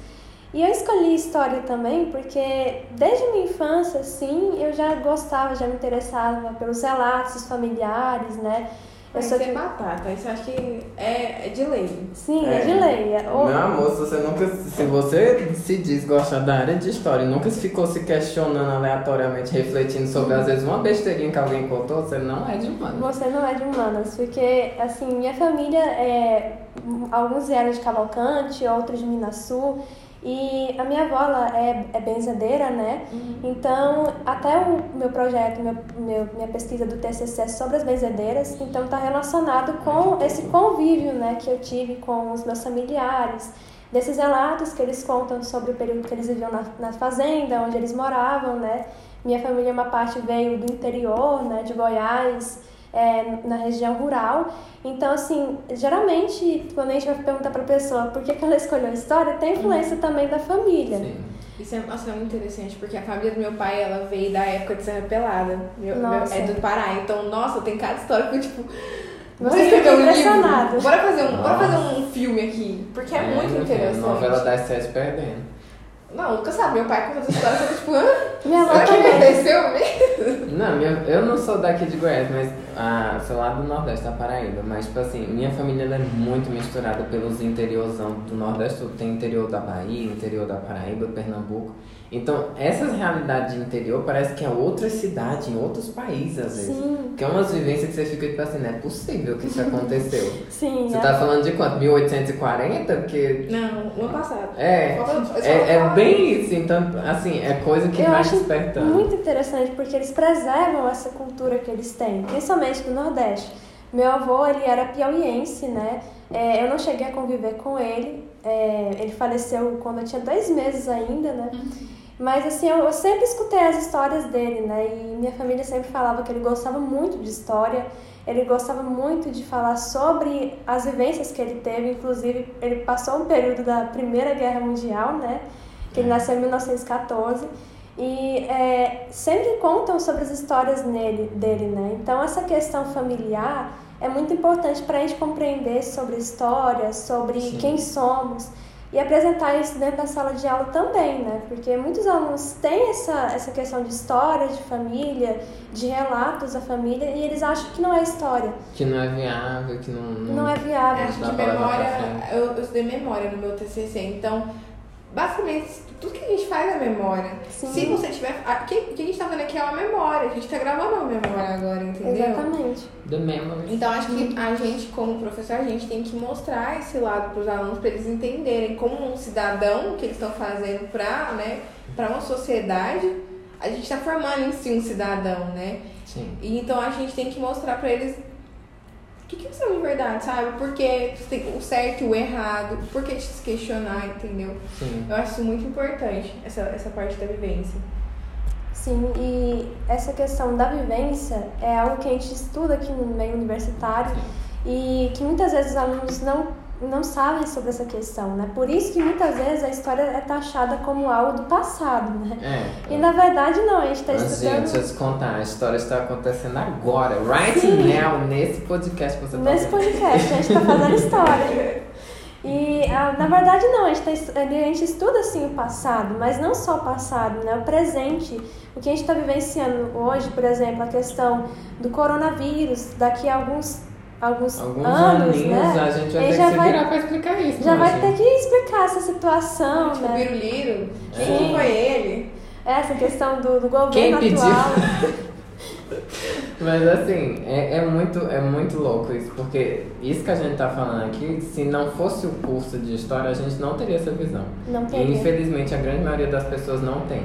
E eu escolhi história também porque desde minha infância, sim, eu já gostava, já me interessava pelos relatos familiares, né? Eu sou de batata, isso acho que é, é de lei. Sim, é, é de lei. É, Meu amor, se você nunca. Se você se diz gostar da área de história e nunca ficou se questionando aleatoriamente, refletindo sobre, às vezes, uma besteirinha que alguém contou, você não é de humanas. Você não é de humanas, porque, assim, minha família é. Alguns vieram de Cavalcante, outros de Minas Sul. E a minha avó ela é, é benzedeira, né? Uhum. Então, até o meu projeto, meu, meu, minha pesquisa do TCC é sobre as benzedeiras, então está relacionado com esse convívio né, que eu tive com os meus familiares, desses relatos que eles contam sobre o período que eles viviam na, na fazenda, onde eles moravam, né? Minha família, uma parte veio do interior, né, de Goiás, é, na região rural. Então, assim, geralmente, quando a gente vai perguntar para a pessoa por que, que ela escolheu a história, tem influência uhum. também da família. Sim. Isso é, nossa, é muito interessante, porque a família do meu pai, ela veio da época de Serra Pelada. Meu, meu, é do Pará. Então, nossa, tem cada história que, tipo... Você fica um impressionado. Livro. Bora fazer, um, bora fazer um filme aqui, porque é, é muito interessante. Novela das sete perdendo. Não, nunca sabe. Meu pai conta essa história, eu tipo, hã? Minha avó que aconteceu mesmo? Não, minha, eu não sou daqui de Goiás, mas ah, sou lá do Nordeste, da Paraíba. Mas, tipo assim, minha família é muito misturada pelos interiorzão do Nordeste. Tem interior da Bahia, interior da Paraíba, Pernambuco. Então, essas realidades de interior parece que é outra cidade, em outros países, às vezes. Sim. Que é umas vivências que você fica tipo assim, não é possível que isso aconteceu. Sim. Você é. tá falando de quanto? 1840? Porque. Não, ano passado. É. É, é bem isso. Então, assim, é coisa que Eu vai acho despertando. Muito interessante, porque eles preservam essa cultura que eles têm, principalmente do Nordeste. Meu avô, ele era piauiense, né? É, eu não cheguei a conviver com ele. É, ele faleceu quando eu tinha dois meses ainda, né? Uhum. Mas assim, eu, eu, sempre escutei as histórias dele, né? E minha família sempre falava que ele gostava muito de história, ele gostava muito de falar sobre as vivências que ele teve, inclusive ele passou um período da Primeira Guerra Mundial, né? Que ele nasceu em 1914. E é, sempre contam sobre as histórias nele, dele, né? Então essa questão familiar é muito importante para a gente compreender sobre história, sobre Sim. quem somos e apresentar isso dentro da sala de aula também, né? Porque muitos alunos têm essa, essa questão de história, de família, de relatos da família, e eles acham que não é história. Que não é viável, que não... Não, não é viável. Acho que memória... Eu, eu estudei memória no meu TCC, então basicamente tudo que a gente faz é memória. Sim. Se você tiver. O que, que a gente tá vendo aqui é uma memória. A gente tá gravando uma memória agora, entendeu? Exatamente. The Memories. Então acho que a gente, como professor, a gente tem que mostrar esse lado para os alunos para eles entenderem como um cidadão que eles estão fazendo para né, pra uma sociedade, a gente está formando em si um cidadão, né? Sim. E então a gente tem que mostrar para eles o que, que eles são de verdade, sabe? Por que tem o certo e o errado, por que se questionar, entendeu? Sim. Eu acho isso muito importante, essa, essa parte da vivência. Sim, e essa questão da vivência é algo que a gente estuda aqui no meio universitário e que muitas vezes os alunos não, não sabem sobre essa questão, né? Por isso que muitas vezes a história é taxada como algo do passado, né? É. E na verdade não, a gente está estudando gente, deixa eu te contar, a história está acontecendo agora, right Sim. now, nesse podcast que você tá nesse podcast, a gente está fazendo história. E ah, na verdade não, a gente, tá, a gente estuda sim o passado, mas não só o passado, né? O presente, o que a gente está vivenciando hoje, por exemplo, a questão do coronavírus, daqui a alguns, alguns, Alguns anos, aninhos né? a gente vai ter já que se vai- virar pra explicar isso. Já vai gente? ter que explicar essa situação, Tipo, né? Biruliro, É. quem foi ele? Essa questão do, do governo Quem pediu? atual. Mas assim, é, é, muito, é muito louco isso, porque isso que a gente tá falando aqui, se não fosse o curso de história, a gente não teria essa visão. Não E tem. infelizmente a grande maioria das pessoas não tem.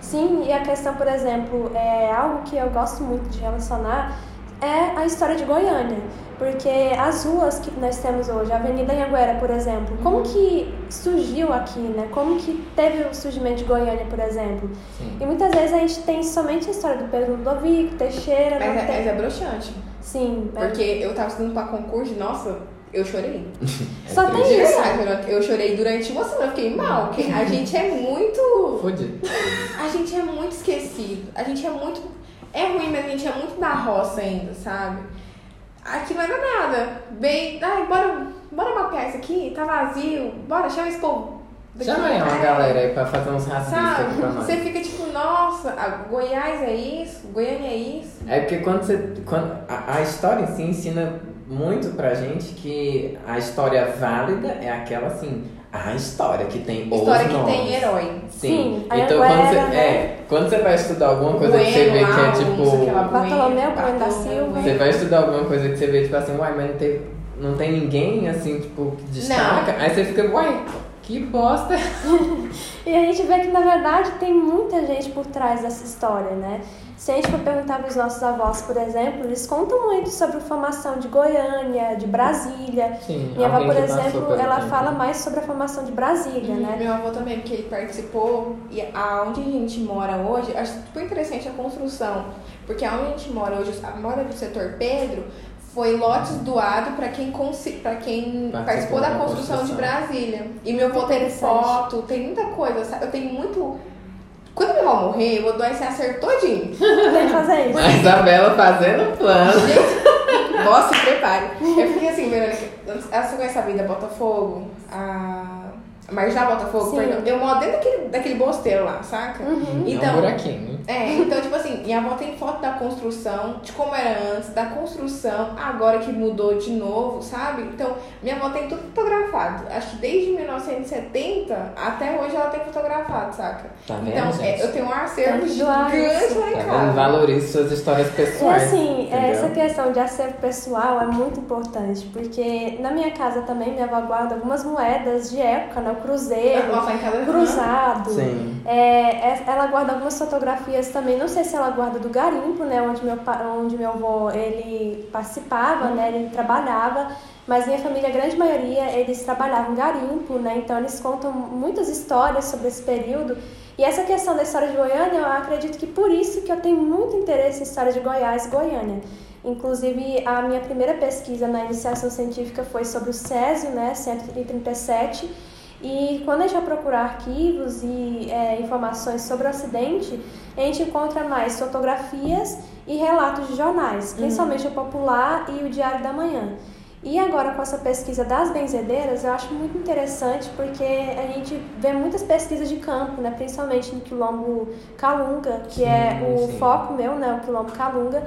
Sim, e a questão, por exemplo, é algo que eu gosto muito de relacionar é a história de Goiânia. Porque as ruas que nós temos hoje, a Avenida Anhanguera, por exemplo, como que surgiu aqui, né? Como que teve o surgimento de Goiânia, por exemplo? Sim. E muitas vezes a gente tem somente a história do Pedro Ludovico, Teixeira, Mas é, tem... mas é broxante. Sim, é- Porque eu tava estudando pra concurso, nossa, eu chorei. só É tem isso. verdade, eu chorei durante uma semana, eu fiquei mal, porque a gente é muito. Fudido. A gente é muito esquecido. A gente é muito. É ruim, mas a gente é muito da roça ainda, sabe? Aqui não era nada. Bem. Ai, bora, bora mapear isso aqui, tá vazio. Bora, chama esse povo. Chama aí uma É. galera aí pra fazer uns aqui pra nós. Você fica tipo, nossa, Goiás é isso, Goiânia é isso. É porque quando você. Quando, a, a história em si ensina muito pra gente que a história válida é aquela assim, a história que tem História os que nomes. tem herói. Sim. Sim, então quando você, né? é, quando você vai estudar alguma coisa que você Bueno, vê que é tipo. Bartolomeu Bueno, Bueno da Silva. Bueno. Você vai estudar alguma coisa que você vê, tipo assim, uai, mas não tem, não tem ninguém assim, tipo, que destaca. Aí você fica, uai, que bosta. E a gente vê que, na verdade, tem muita gente por trás dessa história, né? Se a gente for perguntar para os nossos avós, por exemplo, eles contam muito sobre a formação de Goiânia, de Brasília. Sim, Minha avó, por exemplo, ela tempo. fala mais sobre a formação de Brasília, né? Meu avô também, porque ele participou. E aonde a gente mora hoje, acho super interessante a construção. Porque aonde a gente mora hoje, a moda do setor Pedro, foi lotes doado para quem, consi- pra quem Participou participou da da construção de construção. Brasília. E meu avô tem foto, tem muita coisa, sabe? Eu tenho muito. Quando meu avô morrer, eu vou doar esse acerto todinho. Tem que fazer isso. A Isabela fazendo plano. Gente, nossa, se prepare. É porque assim, Verônica, você conhece a Vida Botafogo? A. Marginal Botafogo, Sim. perdão. Eu moro dentro daquele, daquele bosteiro lá, saca? Uhum. é um Então, buraquinho. é, então, tipo assim, minha avó tem foto da construção, de como era antes, da construção, agora que mudou de novo, sabe? Então, minha avó tem tudo fotografado. Acho que desde 1970 até hoje ela tem fotografado, saca? Tá vendo, Então, gente? é, eu tenho um acervo doar gigante lá em Tá casa. Valorize suas histórias E pessoais. assim, entendeu? essa questão de acervo pessoal é muito importante, porque na minha casa também minha avó guarda algumas moedas de época, né? Cruzeiro, casa cruzado. Sim. É, é- ela guarda algumas fotografias também, não sei se ela guarda do garimpo, né, onde meu, onde meu avô, ele participava, né, ele trabalhava, mas minha família, a grande maioria, eles trabalhavam garimpo, né, então eles contam muitas histórias sobre esse período, e essa questão da história de Goiânia, eu acredito que por isso que eu tenho muito interesse em história de Goiás e Goiânia. Inclusive, a minha primeira pesquisa na iniciação científica foi sobre o Césio, né, 137, e quando a gente vai procurar arquivos e é, informações sobre o acidente, a gente encontra mais fotografias e relatos de jornais, principalmente o Popular e o Diário da Manhã. E agora com essa pesquisa das benzedeiras, eu acho muito interessante porque a gente vê muitas pesquisas de campo, né? principalmente no quilombo Calunga, que é Sim, o sim. foco meu, né? o quilombo Calunga,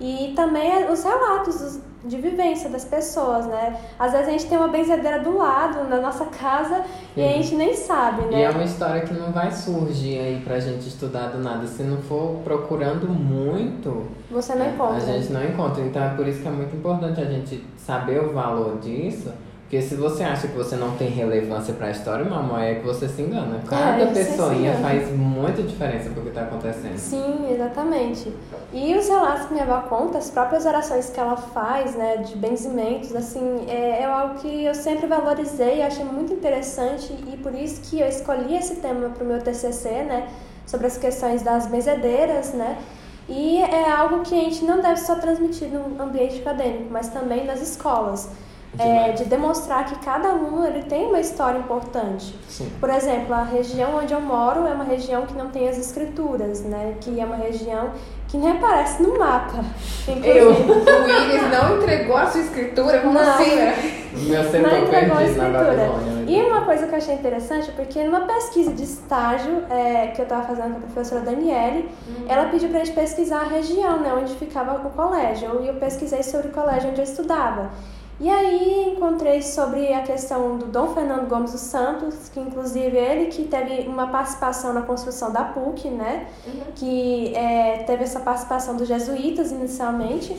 e também os relatos dos, de vivência das pessoas, né? Às vezes a gente tem uma benzedeira do lado, na nossa casa, e a gente nem sabe, né? E é uma história que não vai surgir aí pra gente estudar do nada. Se não for procurando muito, Você não encontra. a gente não encontra. Então é por isso que é muito importante a gente saber o valor disso. Porque se você acha que você não tem relevância pra história, mamãe, é que você se engana. Cada você se pessoinha engana. faz muita diferença pro que tá acontecendo. Sim, exatamente. E os relatos que minha avó conta, as próprias orações que ela faz, né, de benzimentos, assim, é, é algo que eu sempre valorizei, achei muito interessante e por isso que eu escolhi esse tema para o meu TCC, né, sobre as questões das benzedeiras, né, e é algo que a gente não deve só transmitir no ambiente acadêmico, mas também nas escolas. É, de demonstrar que cada aluno ele tem uma história importante. Sim. Por exemplo, a região onde eu moro é uma região que não tem as escrituras, né? Que é uma região que nem aparece no mapa. Eu, o Willis não entregou a sua escritura, como Não. assim, né? Meu não entregou a escritura. Né? E uma coisa que eu achei interessante, porque numa pesquisa de estágio é, que eu estava fazendo com a professora Daniele, ela pediu para a gente pesquisar a região, né, onde ficava o colégio. E eu pesquisei sobre o colégio onde eu estudava. E aí encontrei sobre a questão do Dom Fernando Gomes dos Santos, que inclusive ele que teve uma participação na construção da PUC, né? Que é, teve essa participação dos jesuítas inicialmente.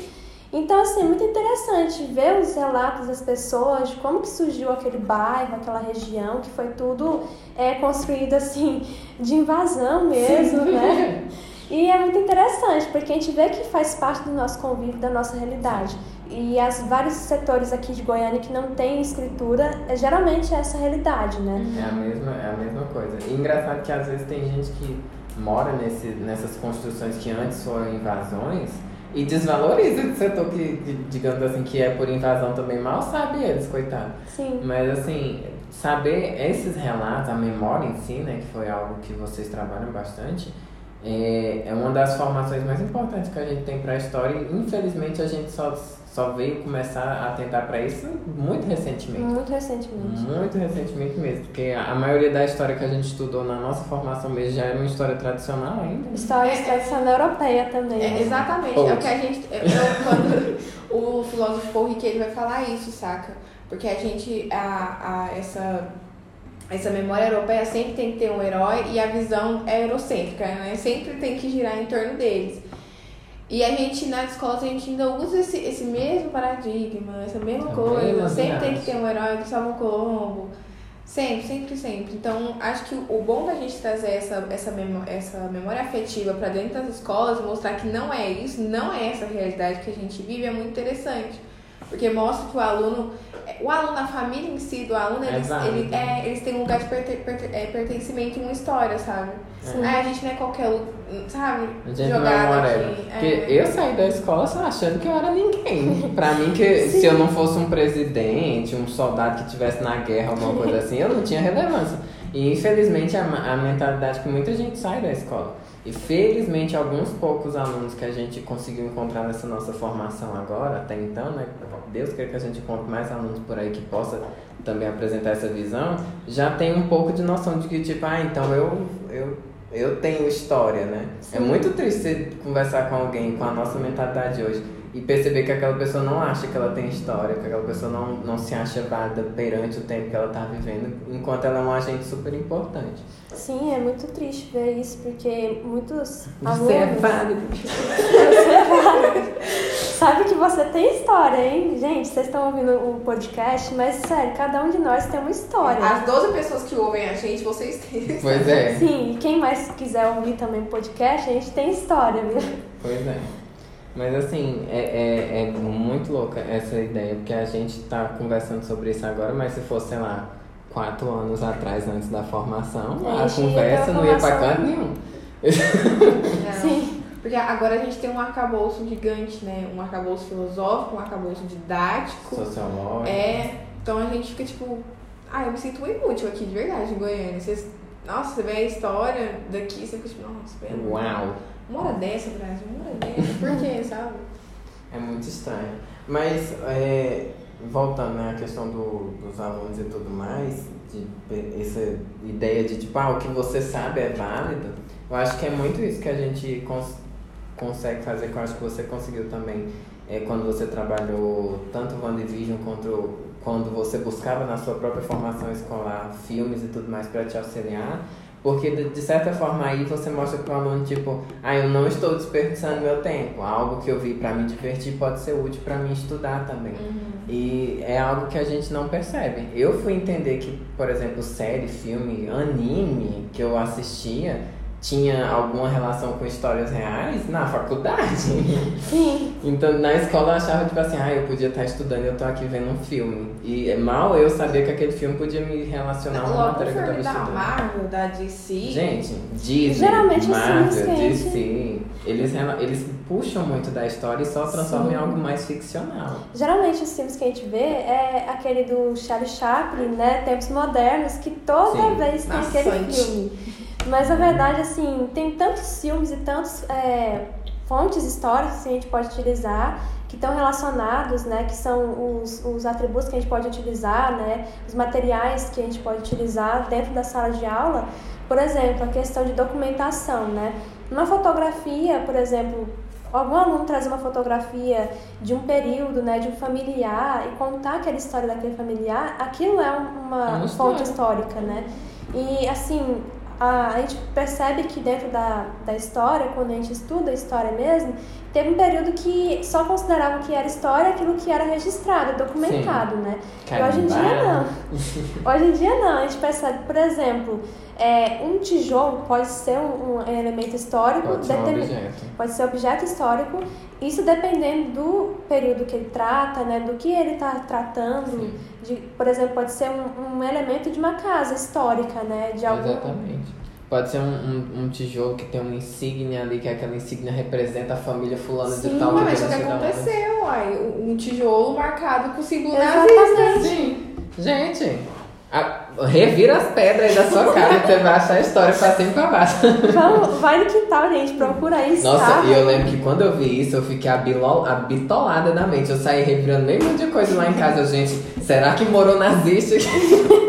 Então, assim, é muito interessante ver os relatos das pessoas, de como que surgiu aquele bairro, aquela região, que foi tudo é, construído, assim, de invasão mesmo, né? E é muito interessante, porque a gente vê que faz parte do nosso convívio, da nossa realidade. E as vários setores aqui de Goiânia que não têm escritura, é, geralmente essa realidade, né? É a mesma, é a mesma coisa. E engraçado que às vezes tem gente que mora nesse, nessas construções que antes foram invasões e desvaloriza esse setor que, que, digamos assim, que é por invasão também. Mal sabe eles, coitado. Sim. Mas assim, saber esses relatos, a memória em si, né, que foi algo que vocês trabalham bastante, é, é uma das formações mais importantes que a gente tem para a história e infelizmente a gente só, só veio começar a tentar para isso muito recentemente. Muito recentemente. Muito recentemente mesmo, porque a maioria da história que a gente estudou na nossa formação mesmo já era uma história tradicional ainda. História de tradição europeia também. É, né? exatamente, é o que a gente. Eu, eu- quando o filósofo Paul ele vai falar isso, saca? Porque a gente. A, a, essa, essa memória europeia sempre tem que ter um herói e a visão é eurocêntrica, né? Sempre tem que girar em torno deles. E a gente, nas escolas, a gente ainda usa esse, esse mesmo paradigma, essa mesma A coisa. sempre tem que ter um herói que salva o Colombo. Sempre, sempre, sempre. Então, acho que o bom da gente trazer essa, essa, essa memória afetiva para dentro das escolas mostrar que não é isso, não é essa realidade que a gente vive, é muito interessante. Porque mostra que o aluno, o aluno, a família em si do aluno, É eles, ele, é, eles têm um lugar de perte, perte- é, pertencimento em uma história, sabe? Sim. Ah, a gente não é qualquer, sabe? A gente não é aqui. Porque É. eu saí da escola só achando que eu era ninguém. Pra mim, que se eu não fosse um presidente, um soldado que estivesse na guerra, alguma coisa assim, eu não tinha relevância. E infelizmente a, a mentalidade que muita gente sai da escola. E felizmente alguns poucos alunos que a gente conseguiu encontrar nessa nossa formação agora, até então, né? Deus quer que a gente encontre mais alunos por aí que possa também apresentar essa visão, já tem um pouco de noção de que, tipo, ah, então eu, eu, eu tenho história, né? É muito triste você conversar com alguém com a nossa mentalidade hoje e perceber que aquela pessoa não acha que ela tem história, que aquela pessoa não, não se acha válida perante o tempo que ela está vivendo, enquanto ela é um agente super importante. Sim, é muito triste ver isso, porque muitos Você é alunos... válido. Sabe que você tem história, hein? Gente, vocês estão ouvindo o podcast, mas sério, cada um de nós tem uma história. As 12 pessoas que ouvem a gente, vocês têm. Pois é, Sim, e quem mais quiser ouvir também o podcast, a gente tem história, viu? pois é. Mas assim, é, é, é muito louca essa ideia, porque a gente tá conversando sobre isso agora, mas se fosse, sei lá, quatro anos atrás, antes da formação, A a conversa não ia pra canto nenhum. Sim. Porque agora a gente tem um arcabouço gigante, né? Um arcabouço filosófico, um arcabouço didático. Sociológico. É, então a gente fica tipo, ah, eu me sinto muito inútil aqui, de verdade, em Goiânia. Vocês, nossa, você vê a história daqui, você fica tipo, nossa, pera, Uau! Uma hora dessa, Brasil, uma hora dessa, por quê, sabe? É muito estranho. Mas, é, voltando né, à questão do, dos alunos e tudo mais, de essa ideia de tipo, ah, o que você sabe é válido, eu acho que é muito isso que a gente cons consegue fazer, que eu acho que você conseguiu também. é, quando você trabalhou tanto o WandaVision quanto quando você buscava na sua própria formação escolar filmes e tudo mais para te auxiliar. Porque, de, certa forma, aí você mostra para o aluno, tipo, ah, eu não estou desperdiçando meu tempo. Algo que eu vi para me divertir pode ser útil para mim estudar também. Uhum. E é algo que a gente não percebe. Eu fui entender que, por exemplo, série, filme, anime que eu assistia tinha alguma relação com histórias reais na faculdade. Sim. então na escola eu achava tipo assim, ah, eu podia estar estudando e eu tô aqui vendo um filme. E mal eu sabia que aquele filme podia me relacionar com uma matéria que eu tava estudando. da Marvel, da DC. Gente, Disney, Geralmente Marvel, DC, eles, eles puxam muito da história e só transformam Sim. em algo mais ficcional. Geralmente os filmes que a gente vê é aquele do Charlie Chaplin, né, Tempos Modernos, que toda Sim. vez tem aquele filme. Mas a verdade, assim, tem tantos filmes e tantos é, fontes históricas que a gente pode utilizar que estão relacionados, né, que são os, os atributos que a gente pode utilizar, né, os materiais que a gente pode utilizar dentro da sala de aula. Por exemplo, a questão de documentação, né? Uma fotografia, por exemplo, algum aluno trazer uma fotografia de um período, né, de um familiar e contar aquela história daquele familiar, aquilo é uma, uma fonte histórica, né? E assim, a, a gente percebe que dentro da, da história, quando a gente estuda a história mesmo, teve um período que só considerava que era história aquilo que era registrado, documentado, Sim. né? E hoje em dia não. hoje em dia não. A gente percebe, por exemplo, é, um tijolo pode ser um, um elemento histórico, pode ser, um objeto. pode ser objeto histórico, isso dependendo do período que ele trata, né, do que ele está tratando. De, por exemplo, pode ser um, um, elemento de uma casa histórica, né, de algum... Exatamente. Pode ser um, um, um, tijolo que tem uma insígnia ali, que aquela insígnia representa a família fulana Sim, de tal. Mas isso que aconteceu, uai. Um tijolo marcado com o símbolo nazista. Sim. Gente, a, revira as pedras aí da sua casa que você vai achar a história pra cima e pra baixo. Vamos, vai no quintal, gente, procura isso. Nossa, tá? e eu lembro que quando eu vi isso, eu fiquei abitolada da mente. Eu saí revirando meio monte de coisa lá em casa. Gente, será que morou nazista aqui?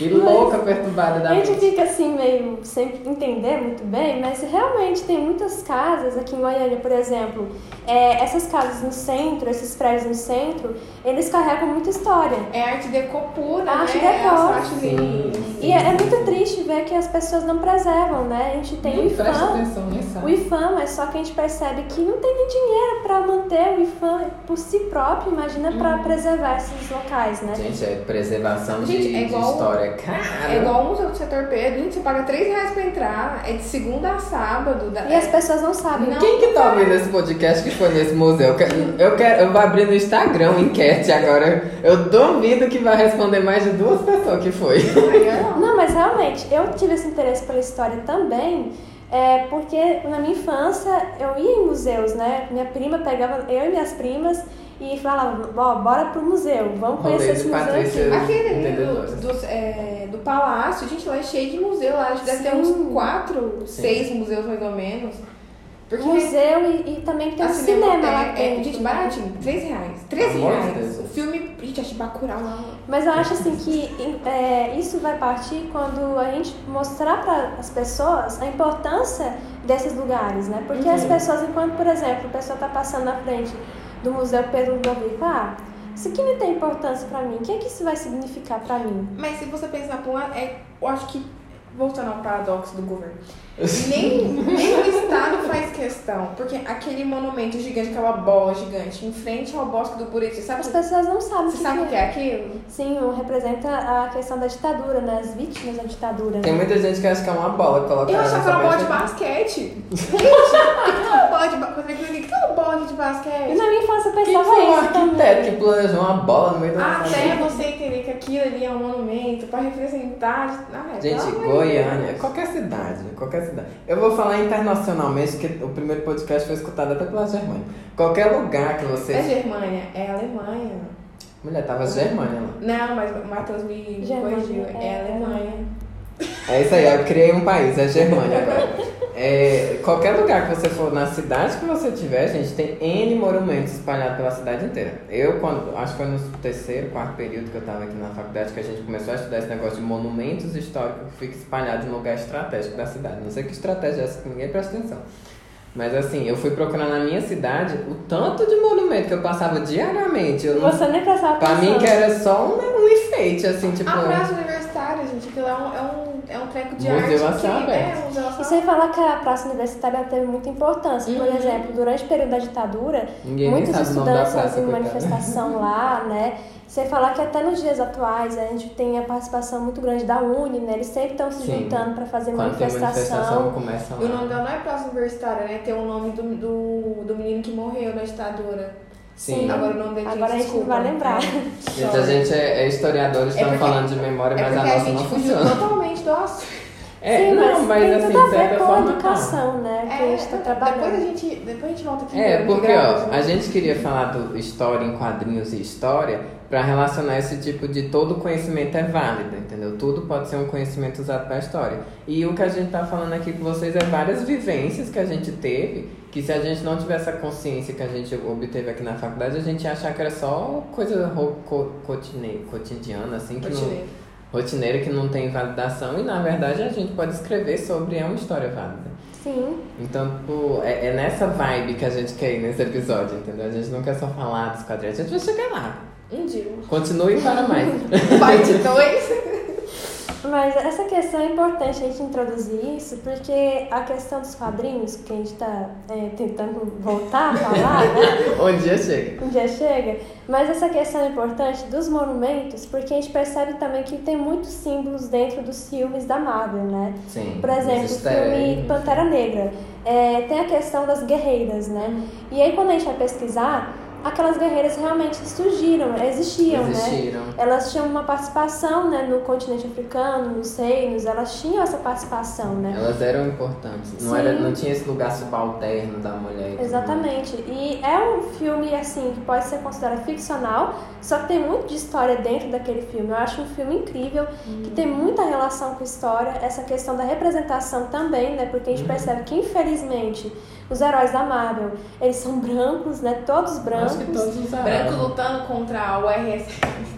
Que louca, perturbada da A gente fica assim, meio sem entender muito bem, mas realmente tem muitas casas aqui em Goiânia, por exemplo. É, essas casas no centro, esses prédios no centro, eles carregam muita história. É arte deco pura, arte né? Deco. Arte de... E é, é, muito triste ver que as pessoas não preservam, né? A gente tem nem o IFAM. Atenção, nem o IFAM, mas só que a gente percebe que não tem nem dinheiro para manter o IFAM por si próprio, imagina hum. para preservar esses locais, né? Gente, é preservação gente, de, é igual... de história é igual o Museu do Setor Pedro, você paga 3 reais pra entrar, é de segunda a sábado. Da... E as pessoas não sabem. Não, Quem que tá ouvindo esse podcast que foi nesse museu? Eu quero, eu vou abrir no Instagram uma enquete agora. Eu duvido que vai responder mais de duas pessoas que foi. Não, mas realmente, eu tive esse interesse pela história também. É, porque na minha infância eu ia em museus, né? Minha prima pegava, eu e minhas primas, e falava, ó, bora pro museu, vamos conhecer esse museu aqui. Aquele ali do, do, é, do palácio, gente, lá é cheio de museu lá, acho que deve ter uns quatro, Sim. seis museus mais ou menos. Porque museu e, e também tem assim, cinema lá é, Gente, baratinho, 3 reais. 13 reais. O filme, gente, acho Bacurau lá. Mas eu acho assim que é, isso vai partir quando a gente mostrar para as pessoas a importância desses lugares, né? Porque uhum. as pessoas, enquanto, por exemplo, a pessoa está passando na frente do Museu Pedro Ludovico, ah, isso aqui não tem importância para mim, o que é que isso vai significar para mim? Mas se você pensar por lá, é, eu acho que voltando ao paradoxo do governo. Nem, nem o Estado faz questão, porque aquele monumento gigante, aquela bola gigante, em frente ao Bosque do Buriti, sabe? As pessoas não sabem Você que sabe o que é aquilo? Sim, representa a questão da ditadura, né? As vítimas da ditadura. Tem né? muita gente que acha que é uma bola colocar. Eu achava que era uma bola de basquete. Gente, o que é uma bola de basquete? O que é uma bola de basquete? E na minha infância eu pensava que isso. Um arquiteto que planejou uma bola no meio da Até você entender que aquilo ali é um monumento para representar. Ah, é, gente, Goiânia, qualquer cidade, qualquer cidade. Eu vou falar internacionalmente, que o primeiro podcast foi escutado até pela Germânia. Qualquer lugar que você. É Germânia, é Alemanha. Mulher, tava Germânia lá. Não, mas o Matheus me corrigiu. É, é Alemanha. É isso aí, eu criei um país, é Germânia agora. É, qualquer lugar que você for, na cidade que você tiver, gente, tem N monumentos espalhados pela cidade inteira. Eu, quando, acho que foi no terceiro, quarto período que eu estava aqui na faculdade, que a gente começou a estudar esse negócio de monumentos históricos que ficam espalhados em lugar estratégico da cidade. Não sei que estratégia é essa que ninguém presta atenção. Mas assim, eu fui procurar na minha cidade o tanto de monumento que eu passava diariamente. Eu não- Você nem prestava Pra mim que era só um, um enfeite, assim, tipo. A praça universitária, gente, aquilo é um, é um, é um treco de Museu arte. que. É, um a céu E sem falar que a Praça Universitária teve muita importância. Por Uhum. exemplo, durante o período da ditadura, Ninguém muitos estudantes faziam manifestação lá, né? Sem falar que até nos dias atuais a gente tem a participação muito grande da Uni, né? Eles sempre estão se Sim. juntando para fazer Quando tem manifestação, manifestação. começa E o nome lá. dela não é praça universitária, né? Tem o nome do, do, do menino que morreu na ditadura. Sim. Agora o nome dele Agora a gente não vai lembrar. É. Gente, a gente é, é historiador, estamos porque- falando de memória, É mas a nossa gente não funciona. totalmente do assunto. É, Sim, não, mas, mas tem assim, tudo a de ver certa com a forma. tá. educação, né? que a gente está depois, a trabalhando. gente, depois a gente volta aqui. É, porque grava, ó, a gente queria falar do história em quadrinhos e história para relacionar esse tipo de todo conhecimento é válido, entendeu? Tudo pode ser um conhecimento usado para a história. E o que a gente tá falando aqui com vocês é várias vivências que a gente teve, que se a gente não tivesse a consciência que a gente obteve aqui na faculdade, a gente ia achar que era só coisa co- cotine- cotidiana, assim, que não, rotineira que não tem validação e na verdade a gente pode escrever sobre é uma história válida. Sim. Então, tipo, é, é nessa vibe que a gente quer ir nesse episódio, entendeu? A gente não quer só falar dos quadrinhos, a gente vai chegar lá. Um dia. Continue para mais. Parte 2. Mas essa questão é importante a gente introduzir isso, porque a questão dos quadrinhos, que a gente está tentando voltar a falar, né? um dia chega. um dia chega, mas essa questão é importante dos monumentos, porque a gente percebe também que tem muitos símbolos dentro dos filmes da Marvel, né? Sim. Por exemplo, o filme. Pantera Negra. É, tem a questão das guerreiras, né? E aí quando a gente vai pesquisar, aquelas guerreiras realmente surgiram, existiam, né? Existiram. Elas tinham uma participação né, no continente africano, nos reinos, elas tinham essa participação, né? Elas eram importantes. Não, Sim. era, não tinha esse lugar subalterno da mulher. tudo Exatamente. E é um filme, assim, que pode ser considerado ficcional, só que tem muito de história dentro daquele filme. Eu acho um filme incrível, que tem muita relação com história, essa questão da representação também, né? Porque a gente Uhum. percebe que, infelizmente, os heróis da Marvel, eles são brancos, né? Todos brancos. Acho que todos usaram. Branco lutando contra o RS.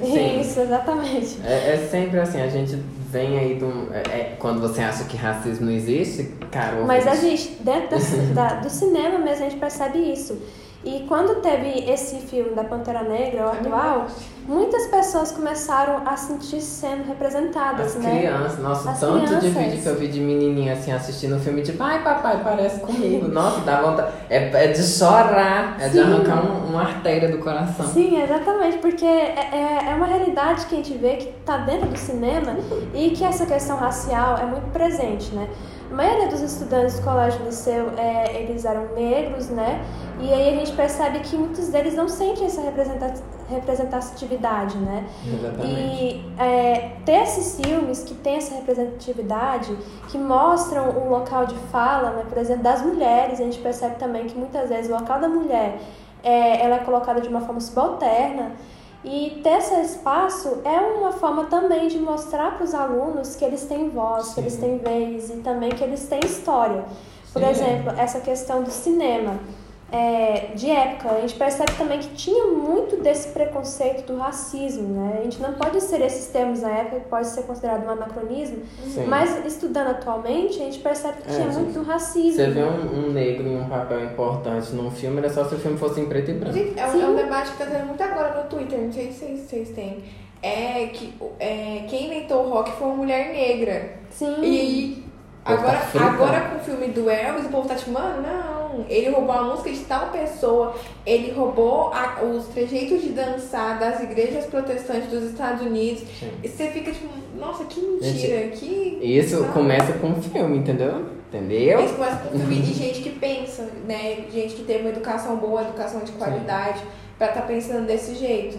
Isso, exatamente. É, é sempre assim, a gente vem aí do. É, é, quando você acha que racismo não existe, cara. Mas ouvinte, existe, dentro da- da- do cinema mesmo a gente percebe isso. E quando teve esse filme da Pantera Negra, o atual, muitas pessoas começaram a sentir sendo representadas, As né? crianças, nossa, As tanto de crianças. vídeo que eu vi de menininha assim assistindo o filme, tipo, ai papai, parece comigo. Nossa, dá vontade. É, é de chorar, é de Sim. arrancar um- uma artéria do coração. Sim, exatamente, porque é, é- é uma realidade que a gente vê que está dentro do cinema e que essa questão racial é muito presente, né? A maioria dos estudantes do colégio liceu, é, eles eram negros, né? E aí a gente percebe que muitos deles não sentem essa representa- representatividade, né? Exatamente. E é, ter esses filmes que têm essa representatividade, que mostram o local de fala, né, por exemplo, das mulheres, a gente percebe também que muitas vezes o local da mulher é, ela é colocada de uma forma subalterna. E ter esse espaço é uma forma também de mostrar para os alunos que eles têm voz, que Sim. eles têm vez e também que eles têm história. Por Sim. exemplo, essa questão do cinema é, de época, a gente percebe também que tinha muito desse preconceito do racismo, né? A gente não pode ser esses termos na época, que pode ser considerado um anacronismo, Sim. mas estudando atualmente, a gente percebe que É, tinha gente, muito do racismo. Você vê um, um negro em um papel importante num filme, era só se o filme fosse em preto e branco. Gente, é, um- Sim. é um debate que tá tendo muito agora no Twitter, não sei se vocês, têm. É que é, quem inventou o rock foi uma mulher negra. Sim. E povo agora, tá agora com o filme do Elvis, o povo tá tipo, mano, não. Ele roubou a música de tal pessoa, ele roubou a- os trejeitos de dançar das igrejas protestantes dos Estados Unidos. Sim. E você fica tipo, nossa, que mentira, que. E isso sabe? começa com um filme, entendeu? Entendeu? Isso começa com filme de gente que pensa, né? Gente que teve uma educação boa, educação de qualidade, pra estar pensando desse jeito.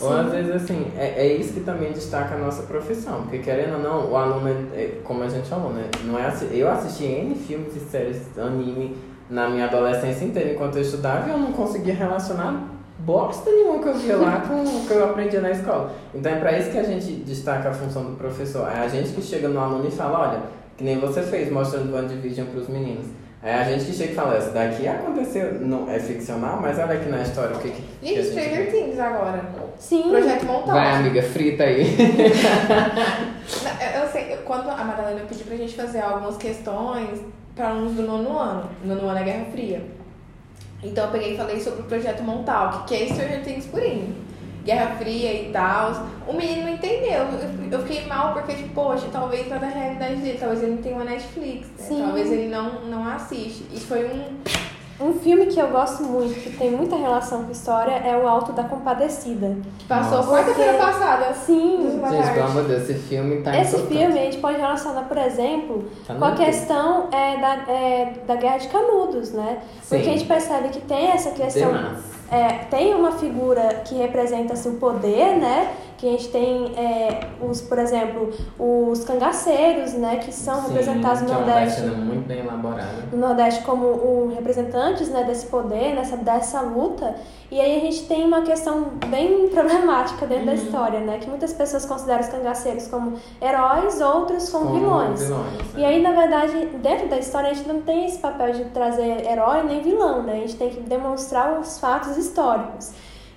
Ou às vezes assim, é, é isso que também destaca a nossa profissão. Porque querendo ou não, o aluno, é, é, como a gente falou, né? Não é eu assisti N filmes e séries anime na minha adolescência inteira enquanto eu estudava eu não conseguia relacionar bosta nenhuma que eu via lá com o que eu aprendia na escola. Então é pra isso que a gente destaca a função do professor. É a gente que chega no aluno e fala, olha, que nem você fez mostrando o WandaVision pros meninos. É a gente que chega e fala, isso daqui aconteceu, não, é ficcional, mas olha aqui na história o que que. Gente, Stranger. Things agora. Sim. Projeto Montal. Vai, amiga, frita aí. Eu, eu sei, eu- quando a Madalena pediu pra gente fazer algumas questões para alunos do nono ano. Nono ano é Guerra Fria. Então eu peguei e falei sobre o projeto Montauk, que é Stranger Things purinho. Guerra Fria e tal. O menino não entendeu. Eu, fiquei mal porque, tipo, poxa, talvez não é da realidade dele, talvez ele não tenha uma Netflix, né? Talvez ele não, não assiste. E foi um. Um filme que eu gosto muito, que tem muita relação com história, é O Alto da Compadecida. que passou quarta-feira passada. Sim. Gente, pelo amor de Deus, esse filme tá Esse importante. filme a gente pode relacionar, por exemplo, Tá com a questão é, da, é, da Guerra de Canudos, né? Porque Sim. a gente percebe que tem essa questão. É, tem uma figura que representa assim, o poder, né? Que a gente tem, é, os, por exemplo, os cangaceiros, né? Que são Sim, representados no é Nordeste. cena muito bem elaborada. no Nordeste como o representantes né, desse poder, nessa, dessa luta. E aí a gente tem uma questão bem problemática dentro da história, né? Que muitas pessoas consideram os cangaceiros como heróis, outros como, vilões. vilões, E é. aí, na verdade, dentro da história, a gente não tem esse papel de trazer herói nem vilão, né? A gente tem que demonstrar os fatos históricos.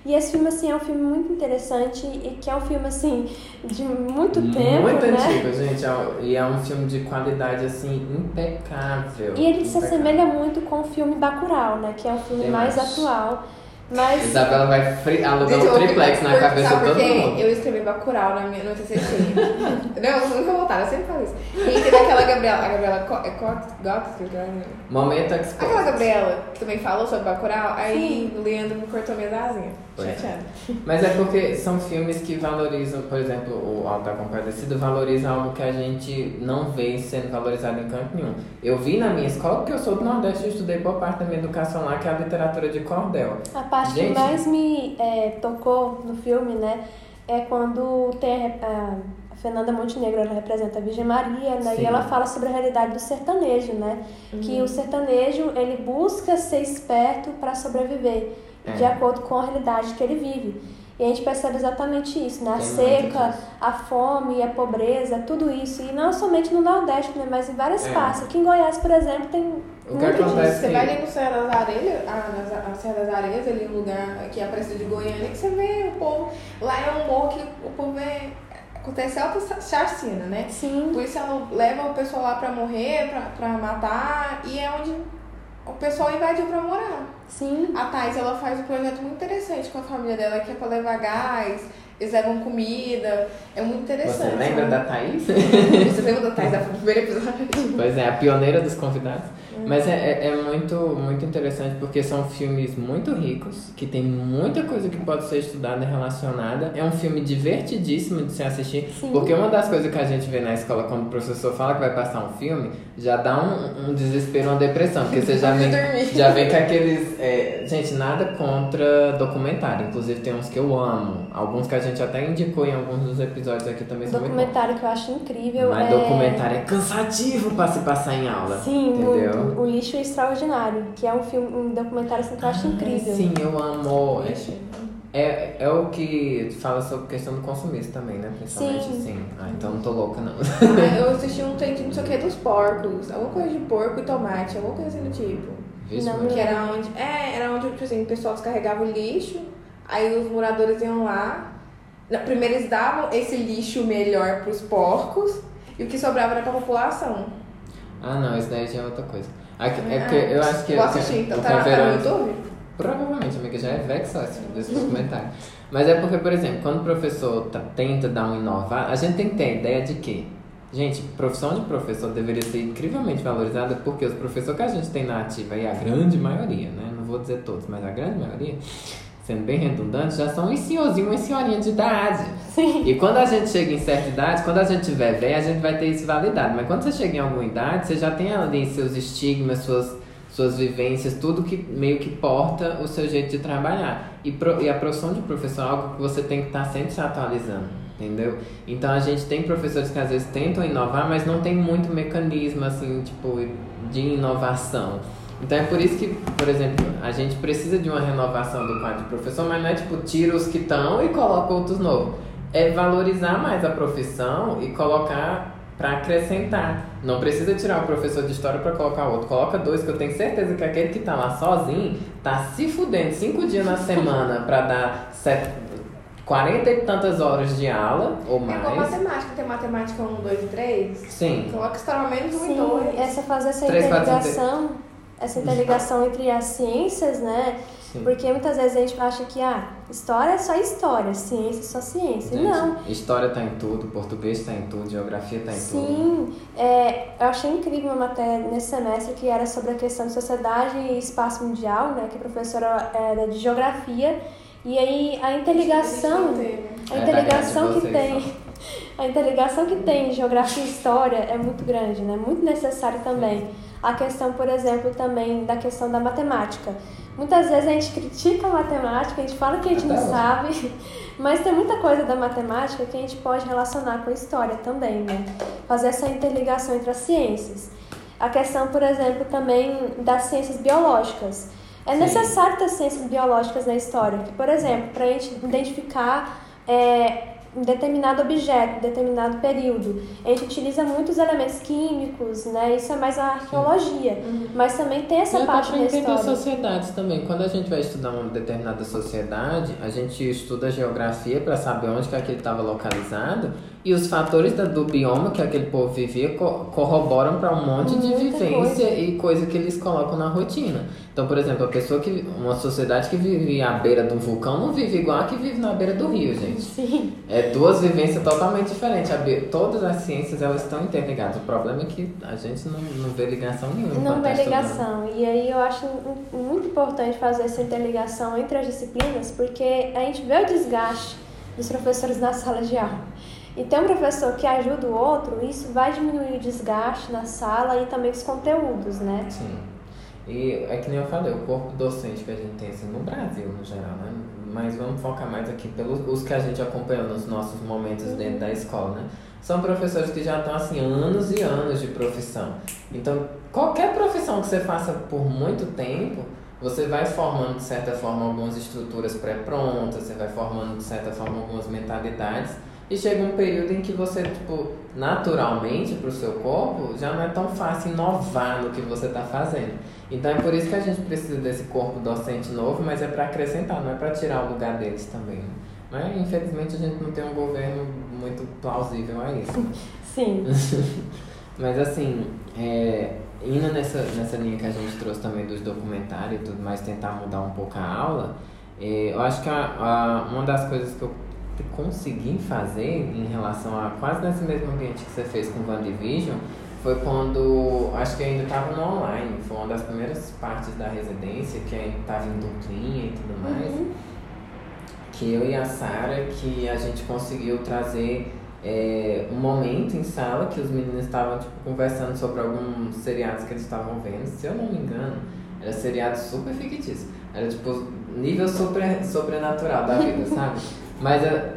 E esse filme, assim, é um filme muito interessante e que é um filme, assim, de muito tempo, Muito né? antigo, gente. é E é um filme de qualidade, assim, impecável. E ele se Impecável. assemelha muito com o filme Bacurau, né? Que é o filme mais atual. Mas Isabela vai fri- alugar Gente, um triplex na cabeça de todo mundo. Eu escrevi Bacurau na minha, no TCC. não, nunca voltaram, eu sempre falo isso. E tem daquela Gabriela, a Gabriela Co- é Cox, Momento Expo. Aquela Gabriela que também falou sobre Bacurau, aí o Leandro me cortou minhas asinhas. É. Mas é porque são filmes que valorizam, por exemplo, o Alto da Compadecida valoriza algo que a gente não vê sendo valorizado em canto nenhum. Eu vi na minha escola, porque eu sou do Nordeste e estudei boa parte da minha educação lá, que é a literatura de cordel. a parte Gente. que mais me é, tocou no filme, né? É quando tem a, a- Fernanda Montenegro, ela representa a Virgem Maria, né? Sim. E ela fala sobre a realidade do sertanejo, né? Que o sertanejo, ele busca ser esperto para sobreviver, É. de acordo com a realidade que ele vive. E a gente percebe exatamente isso, né? A seca, disso. a fome, a pobreza, tudo isso. E não somente no Nordeste, né? Mas em várias É. partes. Aqui em Goiás, por exemplo, tem O que muito disso. acontece- Você vai ali no Serra das Areias, ah, nas- a Serra das Areias, ali um lugar que é a Aparecida de Goiânia, que você vê o povo. Lá é um morro que o povo é. Acontece alta chacina, né? Sim. O policial leva o pessoal lá pra morrer, pra, pra matar, e é onde o pessoal invadiu pra morar. Sim. A Thais, ela faz um projeto muito interessante com a família dela, que é pra levar gás, eles levam comida, é muito interessante. Você lembra né? da Thaís? Você lembra da Thais, da primeiro episódio? Pois é, a pioneira dos convidados. Mas é, é, é muito, muito interessante porque são filmes muito ricos, que tem muita coisa que pode ser estudada e relacionada. É um filme divertidíssimo de se assistir, Sim. porque uma das coisas que a gente vê na escola quando o professor fala que vai passar um filme, já dá um, um desespero, uma depressão, porque você já Dormir. já vem com aqueles. é, gente, nada contra documentário, inclusive tem uns que eu amo, alguns que a gente até indicou em alguns dos episódios aqui também são documentário que eu acho incrível Mas é... documentário é cansativo pra se passar em aula. Sim, entendeu? muito. O Lixo Extraordinário, que é um filme, um documentário assim, que eu acho incrível. Sim, eu amo. É, é o que fala sobre questão do consumismo também, né? Principalmente Sim. assim. Ah, então não tô louca, não. Ah, eu assisti um de não sei o que dos porcos. Alguma coisa de porco e tomate, alguma coisa assim do tipo. Vixe, Não, Que era onde. É, era onde tipo assim, o pessoal descarregava o lixo, aí os moradores iam lá. na- Primeiro eles davam esse lixo melhor pros porcos e o que sobrava era pra população. Ah, não, isso daí já é outra coisa. É porque eu acho que. Vou assistir, então tá, tá no YouTube? Provavelmente, amiga, já é vexo esse desse documentário. Mas é porque, por exemplo, quando o professor tá- tenta dar um inovar, a gente tem que ter a ideia de que, gente, profissão de professor deveria ser incrivelmente valorizada porque os professores que a gente tem na ativa, e a grande maioria, né? Não vou dizer todos, mas a grande maioria, sendo bem redundante, já são uns senhorzinhos, umas senhorinhas de idade. E quando a gente chega em certa idade, quando a gente tiver velho, a gente vai ter isso validado. Mas quando você chega em alguma idade, você já tem ali seus estigmas, suas, suas vivências, tudo que meio que porta o seu jeito de trabalhar. E, pro- e a profissão de professor é algo que você tem que estar sempre se atualizando, entendeu? Então a gente tem professores que às vezes tentam inovar, mas não tem muito mecanismo, assim, tipo, de inovação. Então é por isso que, por exemplo, a gente precisa de uma renovação do quadro de professor, mas não é tipo, tira os que estão e coloca outros novos. É valorizar mais a profissão e colocar para acrescentar. Não precisa tirar o professor de história para colocar outro. Coloca dois, que eu tenho certeza que aquele que tá lá sozinho tá se fudendo cinco dias na semana para dar sete, 40 e tantas horas de aula ou mais. É como matemática, tem matemática 1, 2 e 3. Sim. Coloca história menos 1 e Sim, 2. essa fazer essa Três, quatro, interligação, essa interligação entre as ciências, né? Sim. Porque muitas vezes a gente acha que ah, história é só história, ciência é só ciência. Gente, Não. História tá em tudo, português tá em tudo, geografia tá em tudo. Sim, é, eu achei incrível uma matéria nesse semestre que era sobre a questão de sociedade e espaço mundial, né? Que a professora era de geografia. E aí a interligação, a É interligação da que tem, a interligação que tem geografia e história é muito grande, né? Muito necessário também. A questão, por exemplo, também da questão da matemática. Muitas vezes a gente critica a matemática, a gente fala que a gente não sabe, mas tem muita coisa da matemática que a gente pode relacionar com a história também, né? Fazer essa interligação entre as ciências. A questão, por exemplo, também das ciências biológicas. É Sim. necessário ter ciências biológicas na história, que, por exemplo, para a gente identificar é, um determinado objeto, um determinado período, a gente utiliza muitos elementos químicos, né? Isso é mais a arqueologia, mas também tem essa E até parte da entender história. sociedades também. Quando a gente vai estudar uma determinada sociedade, a gente estuda geografia para saber onde que aquele estava localizado e os fatores da- do bioma que aquele povo vivia co- corroboram para um monte de Muita vivência coisa. e coisa que eles colocam na rotina. Então, por exemplo, a pessoa que uma sociedade que vive à beira de um vulcão não vive igual a que vive na beira do rio, gente. Sim, É duas vivências totalmente diferentes. Be- Todas as ciências elas estão interligadas. O problema é que a gente não, não vê ligação nenhuma. não vê estudando. ligação. E aí eu acho muito importante fazer essa interligação entre as disciplinas, porque a gente vê o desgaste dos professores na sala de aula. E ter um professor que ajuda o outro, isso vai diminuir o desgaste na sala e também os conteúdos, né? Sim. E é que nem eu falei, o corpo docente que a gente tem assim, no Brasil, no geral, né? Mas vamos focar mais aqui pelos os que a gente acompanhou nos nossos momentos dentro da escola, né? São professores que já estão assim, anos e anos de profissão. Então, qualquer profissão que você faça por muito tempo, você vai formando de certa forma algumas estruturas pré-prontas, você vai formando de certa forma algumas mentalidades. E chega um período em que você, tipo, naturalmente para o seu corpo, já não é tão fácil inovar no que você está fazendo. Então é por isso que a gente precisa desse corpo docente novo, mas é para acrescentar, não é para tirar o lugar deles também. né? Infelizmente a gente não tem um governo muito plausível a isso. Sim. Mas assim, é, indo nessa, nessa linha que a gente trouxe também dos documentários e tudo mais, tentar mudar um pouco a aula, é, eu acho que a, a- uma das coisas que eu consegui fazer em relação a quase nesse mesmo ambiente que você fez com o WandaVision foi quando, acho que ainda estava no online, foi uma das primeiras partes da residência, que ainda estava em duplinha e tudo mais Uhum. que eu e a Sara que a gente conseguiu trazer é, um momento em sala que os meninos estavam tipo, conversando sobre alguns seriados que eles estavam vendo. Se eu não me engano, era seriado super fictício. Era tipo nível super sobrenatural da vida, sabe? Mas é,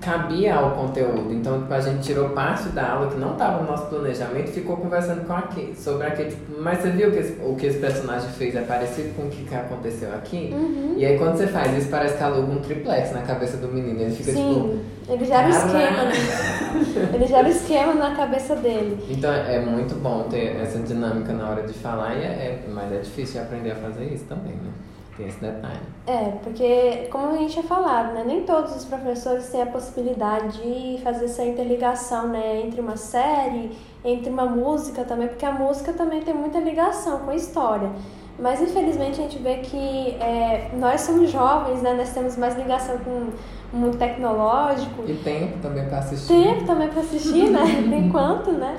cabia ao conteúdo. Então, tipo, a gente tirou parte da aula que não estava no nosso planejamento e ficou conversando com aquele, sobre aquele. Tipo, mas você viu que esse- o que esse personagem fez é parecido com o que aconteceu aqui? Uhum. E aí quando você faz isso, parece que aluga um triplex na cabeça do menino. Ele fica Sim, ele gera o esquema, né? Ele gera o esquema na cabeça dele. tipo. Então é muito bom ter essa dinâmica na hora de falar, e é, é- mas é difícil de aprender a fazer isso também, né? Tem esse detalhe. É, porque, como a gente tinha falado, né, nem todos os professores têm a possibilidade de fazer essa interligação né, entre uma série, entre uma música também, porque a música também tem muita ligação com a história. Mas, infelizmente, a gente vê que é, nós somos jovens, né, nós temos mais ligação com o mundo tecnológico, E tempo também pra assistir. tempo também para assistir, né, tem quanto, né?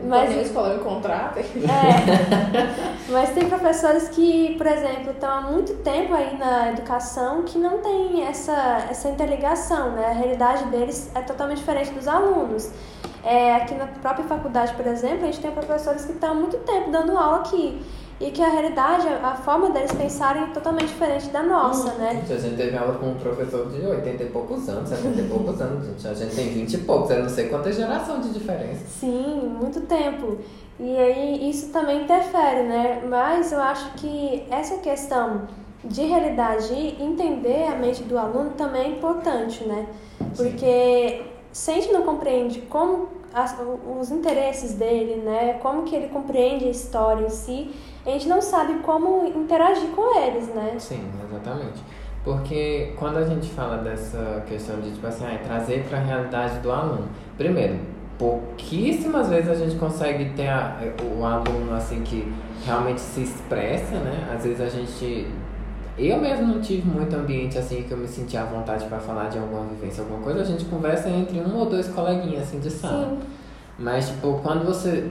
Mas a escola me contrata. É. Mas tem professores que, por exemplo, estão há muito tempo aí na educação que não tem essa, essa interligação, né? A realidade deles é totalmente diferente dos alunos. É, aqui na própria faculdade, por exemplo, a gente tem professores que estão há muito tempo dando aula aqui. E que a realidade, a forma deles pensarem é totalmente diferente da nossa, né? Gente, a gente teve aula com um professor de 80 e poucos anos, 70 e poucos anos, gente. A gente tem 20 e poucos, eu não sei quanta geração de diferença. Sim, muito tempo. E aí isso também interfere, né? Mas eu acho que essa questão de realidade e entender a mente do aluno também é importante, né? Porque se a gente não compreende como as, os interesses dele, né? Como que ele compreende a história em si, a gente não sabe como interagir com eles, né? Sim, exatamente. Porque quando a gente fala dessa questão de, tipo assim, ah, trazer para a realidade do aluno, primeiro, pouquíssimas vezes a gente consegue ter a, o aluno assim que realmente se expressa, né? Às vezes a gente eu mesmo não tive muito ambiente assim que eu me sentia à vontade para falar de alguma vivência, alguma coisa. A gente conversa entre um ou dois coleguinhas assim de sala. Sim. Mas tipo, quando você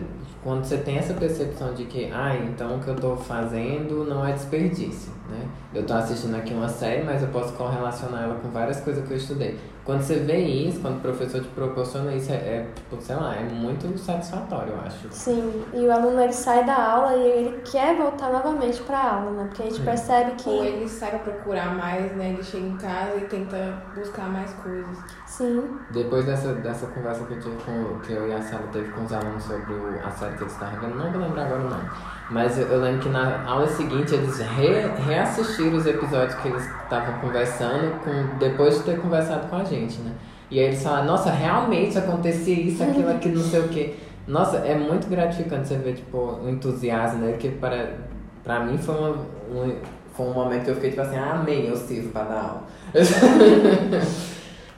quando você tem essa percepção de que, ah, então o que eu estou fazendo não é desperdício, né? Eu estou assistindo aqui uma série, mas eu posso correlacionar ela com várias coisas que eu estudei. Quando você vê isso, quando o professor te proporciona isso, é, é sei lá, é muito satisfatório, eu acho. Sim, e o aluno ele sai da aula e ele quer voltar novamente para a aula, né? Porque a gente Sim. percebe que. Ou ele sai para procurar mais, né? Ele chega em casa e tenta buscar mais coisas. Sim. Depois dessa, dessa conversa que eu tive com que eu e a Sara teve com os alunos sobre o, a série que eles estavam vendo, não vou lembrar agora o nome. Mas eu, eu lembro que na aula seguinte eles re, reassistiram os episódios que eles estavam conversando com, depois de ter conversado com a gente, né? E aí eles falaram, nossa, realmente acontecia isso, aquilo, aquilo, não sei o quê. Nossa, é muito gratificante você ver, tipo, o entusiasmo, né? Que para, para mim foi, uma, um, foi um momento que eu fiquei, tipo assim, ah, amém, eu sirvo para dar aula.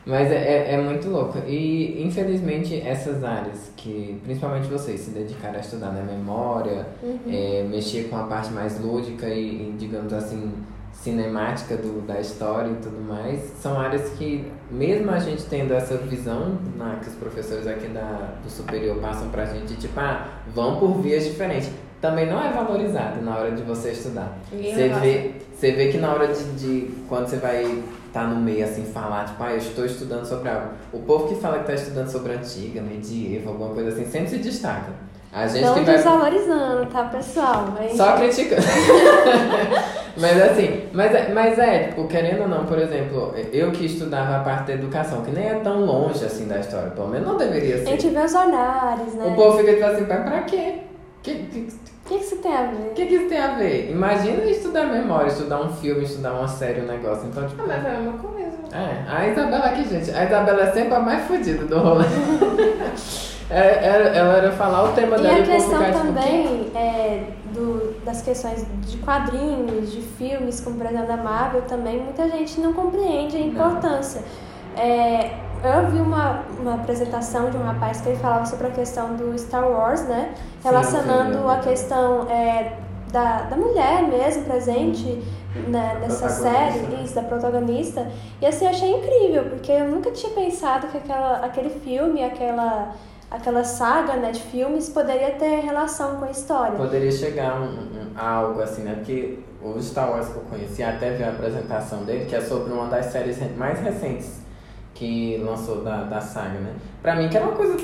Mas é, é, é, muito louco. E, infelizmente, essas áreas que, principalmente vocês, se dedicaram a estudar, né? Memória, uhum. é, mexer com a parte mais lúdica e, e, digamos assim, cinemática do, da história e tudo mais, são áreas que, mesmo a gente tendo essa visão na, que os professores aqui da, do superior passam pra gente, tipo, ah, vão por vias diferentes, também não é valorizado na hora de você estudar. Você vê, você vê que na hora de, de quando você vai tá no meio assim, falar, tipo, ah, eu estou estudando sobre algo. O povo que fala que está estudando sobre antiga, medieval, alguma coisa assim, sempre se destaca. A gente Não que vai... desvalorizando, tá, pessoal? Mas... Só criticando. mas assim, mas, é, mas é, tipo, querendo ou não, por exemplo, eu que estudava a parte da educação, que nem é tão longe assim da história, pelo menos não deveria ser. A gente vê os horários, né? O povo fica tipo assim, mas pra quê? Que, que, o que, que isso tem a ver? O que, que isso tem a ver? Imagina estudar memória, estudar um filme, estudar uma série, um negócio. Então, tipo. Ah, mas é a mesma coisa. É, a Isabela aqui, gente. A Isabela é sempre a mais fodida do rolê. é, ela era falar o tema e dela e a questão também é, do, das questões de quadrinhos, de filmes, como por exemplo da Marvel, também muita gente não compreende a importância. É, eu vi uma, uma apresentação de um rapaz que ele falava sobre a questão do Star Wars, né? Relacionando sim, sim, a questão é, da, da mulher mesmo presente né, nessa série, isso, da protagonista. E assim, eu achei incrível, porque eu nunca tinha pensado que aquela, aquele filme, aquela, aquela saga né, de filmes poderia ter relação com a história. Poderia chegar um, um algo assim, né? Porque o Star Wars que eu conheci, até vi a apresentação dele, que é sobre uma das séries mais recentes que lançou da, da saga, né? Pra mim, que era uma coisa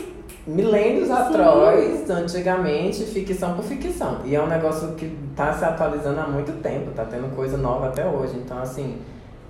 milênios atrás, antigamente, ficção por ficção. E é um negócio que tá se atualizando há muito tempo, tá tendo coisa nova até hoje. Então, assim,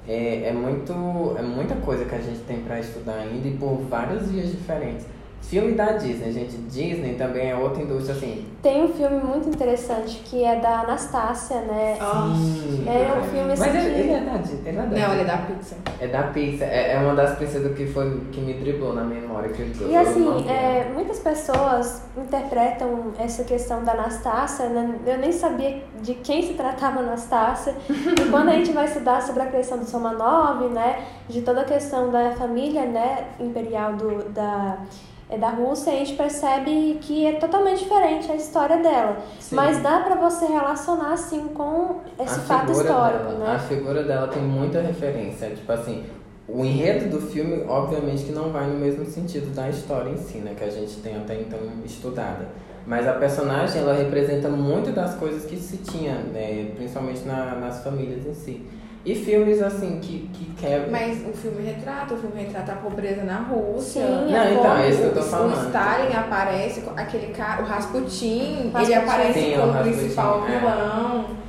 é, é, muito, é muita coisa que a gente tem para estudar ainda e por vários dias diferentes. Filme da Disney, gente. Disney também é outra indústria, assim. Tem um filme muito interessante que é da Anastácia, né? Sim. É um filme assim. Mas ele, ele é da Disney. Ele é da Não, ele é da Pixar. É da Pixar. É, é uma das princesas que foi que me driblou na memória. Que eu, e assim, é, muitas pessoas interpretam essa questão da Anastácia, né? Eu nem sabia de quem se tratava Anastácia. e quando a gente vai estudar sobre a questão do Somanov, né? De toda a questão da família, né? Imperial do, da da Rússia, a gente percebe que é totalmente diferente a história dela. Sim. Mas dá para você relacionar assim com esse a fato histórico, dela, né? A figura dela tem muita referência, tipo assim, o enredo do filme, obviamente que não vai no mesmo sentido da história em si, né, que a gente tem até então estudada. Mas a personagem, ela representa muito das coisas que se tinha, né, principalmente na, nas famílias em si. E filmes assim que, que quebram. Mas o filme retrata, o filme retrata a pobreza na Rússia. Sim, não, então, é isso que eu tô falando. O Stalin aparece, aquele cara, o Rasputin, Rasputin. ele aparece Sim, como principal é. vilão. É.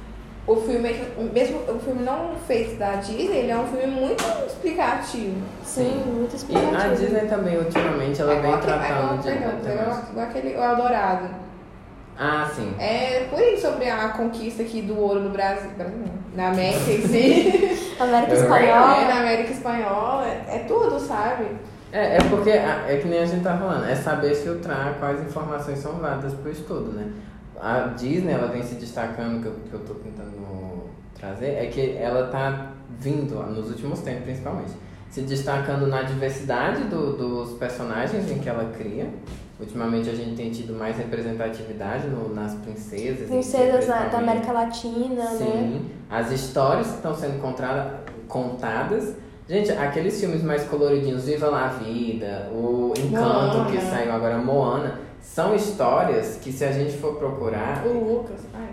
O filme, mesmo o filme não feito da Disney, ele é um filme muito explicativo. Sim, muito explicativo. E a Disney também, ultimamente, ela é vem tratando de. Perdão, igual aquele o Eldorado. Ah, sim. É por isso sobre a conquista aqui do ouro no Brasil. Na América em si. América Espanhola. É, na América Espanhola. É, é tudo, sabe? É, é porque, é que nem a gente tá falando, é saber filtrar quais informações são válidas pro estudo, né? A Disney, ela vem se destacando, que eu, que eu tô tentando trazer, é que ela tá vindo, nos últimos tempos principalmente, se destacando na diversidade do, dos personagens em que ela cria. Ultimamente a gente tem tido mais representatividade no, nas princesas. Princesas da, da América Latina, Sim. né? Sim. As histórias que estão sendo contada, contadas. Gente, aqueles filmes mais coloridinhos, Viva la Vida, o Encanto Moana. que saiu agora, Moana, são histórias que se a gente for procurar. O Lucas. Ai,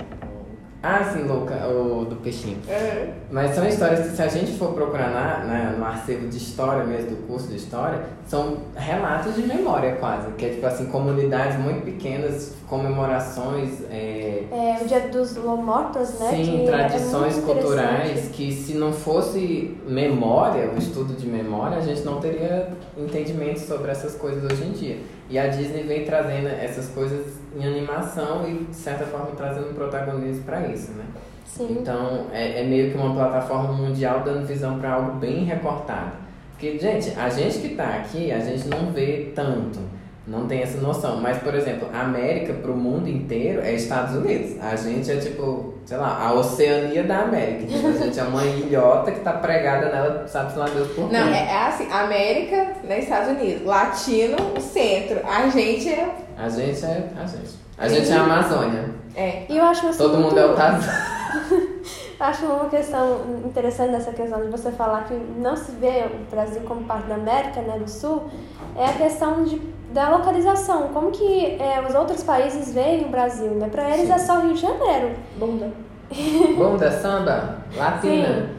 Ah, sim, o do peixinho. é. Mas são histórias que, se a gente for procurar na, na- no acervo de história mesmo, do curso de história, são relatos de memória quase. Que é tipo assim, comunidades muito pequenas, comemorações, é, É, o Dia dos Mortos, né? sim, que é tradições muito culturais que se não fosse memória, o estudo de memória, a gente não teria entendimento sobre essas coisas hoje em dia. E a Disney vem trazendo essas coisas em animação e, de certa forma, trazendo protagonismo para isso, né? Sim. Então, é, é meio que uma plataforma mundial dando visão para algo bem recortado. Porque, gente, a gente que tá aqui, a gente não vê tanto, não tem essa noção. Mas, por exemplo, a América pro mundo inteiro é Estados Unidos. A gente é tipo, sei lá, a Oceania da América. Tipo, a gente é uma ilhota que tá pregada nela, sabe-se lá Deus por quê. Não, é, é assim, América, né, Estados Unidos. Latino, o centro. A gente é. A gente é a gente. A gente é a Amazônia. É. E eu acho assim, Todo mundo é o Tarzan. Acho uma questão interessante dessa questão de você falar que não se vê o Brasil como parte da América né, do Sul, é a questão de, da localização. Como que é, os outros países veem o Brasil, né? Para eles Sim. é só Rio de Janeiro. Bunda. Bunda, samba, latina.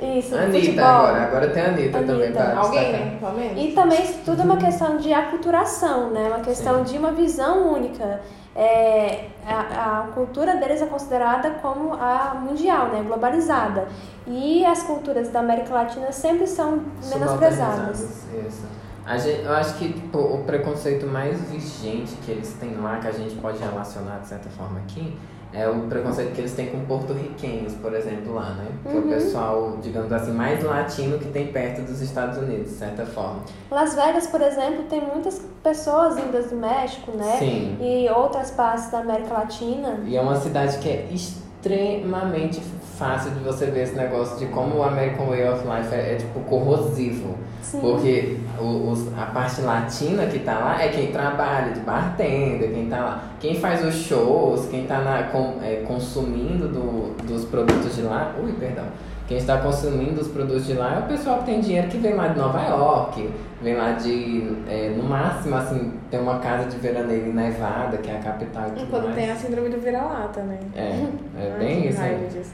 Isso, Anitta futebol. agora. Agora tem a Anitta, Anitta. também pra Alguém, destacar. né? E também isso tudo é uma questão de aculturação, né? Uma questão de uma visão única. É, a, a cultura deles é considerada como a mundial, né? Globalizada. E as culturas da América Latina sempre são menosprezadas. Isso. Gente, eu acho que tipo, o preconceito mais vigente que eles têm lá, que a gente pode relacionar de certa forma aqui, é o preconceito que eles têm com porto-riquenhos, por exemplo, lá, né? Que é o pessoal, digamos assim, mais latino que tem perto dos Estados Unidos, de certa forma. Las Vegas, por exemplo, tem muitas pessoas vindas do México, né? Sim. E outras partes da América Latina. E é uma cidade que é extremamente fácil de você ver esse negócio de como o American Way of Life é, é, tipo corrosivo. Sim. Porque o- os- a parte latina que tá lá é quem trabalha de bartender, quem tá lá. Quem faz os shows, quem tá na, com- é, consumindo do- dos produtos de lá. Ui, perdão. Quem está consumindo os produtos de lá é o pessoal que tem dinheiro que vem lá de Nova York, vem lá de. é, no máximo, assim, tem uma casa de veraneio em Nevada, que é a capital e E quando mais. tem a síndrome do vira-lata, né? É, é Ai, bem isso aí. disso.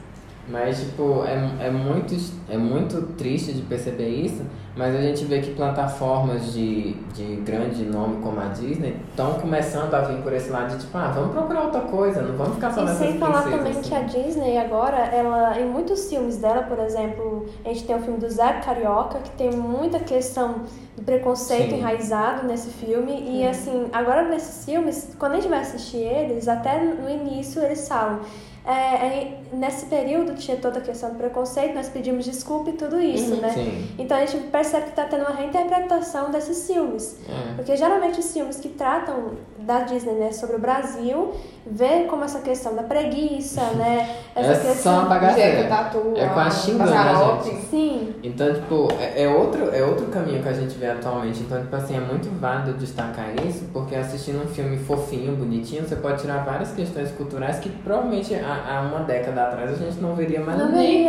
Mas, tipo, é, é, muito, é muito triste de perceber isso, mas a gente vê que plataformas de, de grande nome como a Disney estão começando a vir por esse lado de, tipo, ah, vamos procurar outra coisa, não vamos ficar só E sem falar também assim. que a Disney agora, ela, em muitos filmes dela, por exemplo, a gente tem o filme do Zé Carioca, que tem muita questão de preconceito Sim. enraizado nesse filme. E assim, agora nesses filmes, quando a gente vai assistir eles, até no início eles falam. É, é, nesse período tinha toda a questão do preconceito, nós pedimos desculpa e tudo isso, Uhum. né? Sim, Então a gente percebe que está tendo uma reinterpretação desses filmes. é. Porque geralmente os filmes que tratam da Disney, né, sobre o Brasil, vê como essa questão da preguiça, né? Essa É só questão. uma bagaceira. Tatu, É com a a passarope. gente. Sim, Então, tipo, é, é outro, é outro caminho que a gente vê atualmente. Então, tipo assim, é muito válido destacar isso, porque assistindo um filme fofinho, bonitinho, você pode tirar várias questões culturais que provavelmente há, há uma década atrás a gente não veria mais Não nem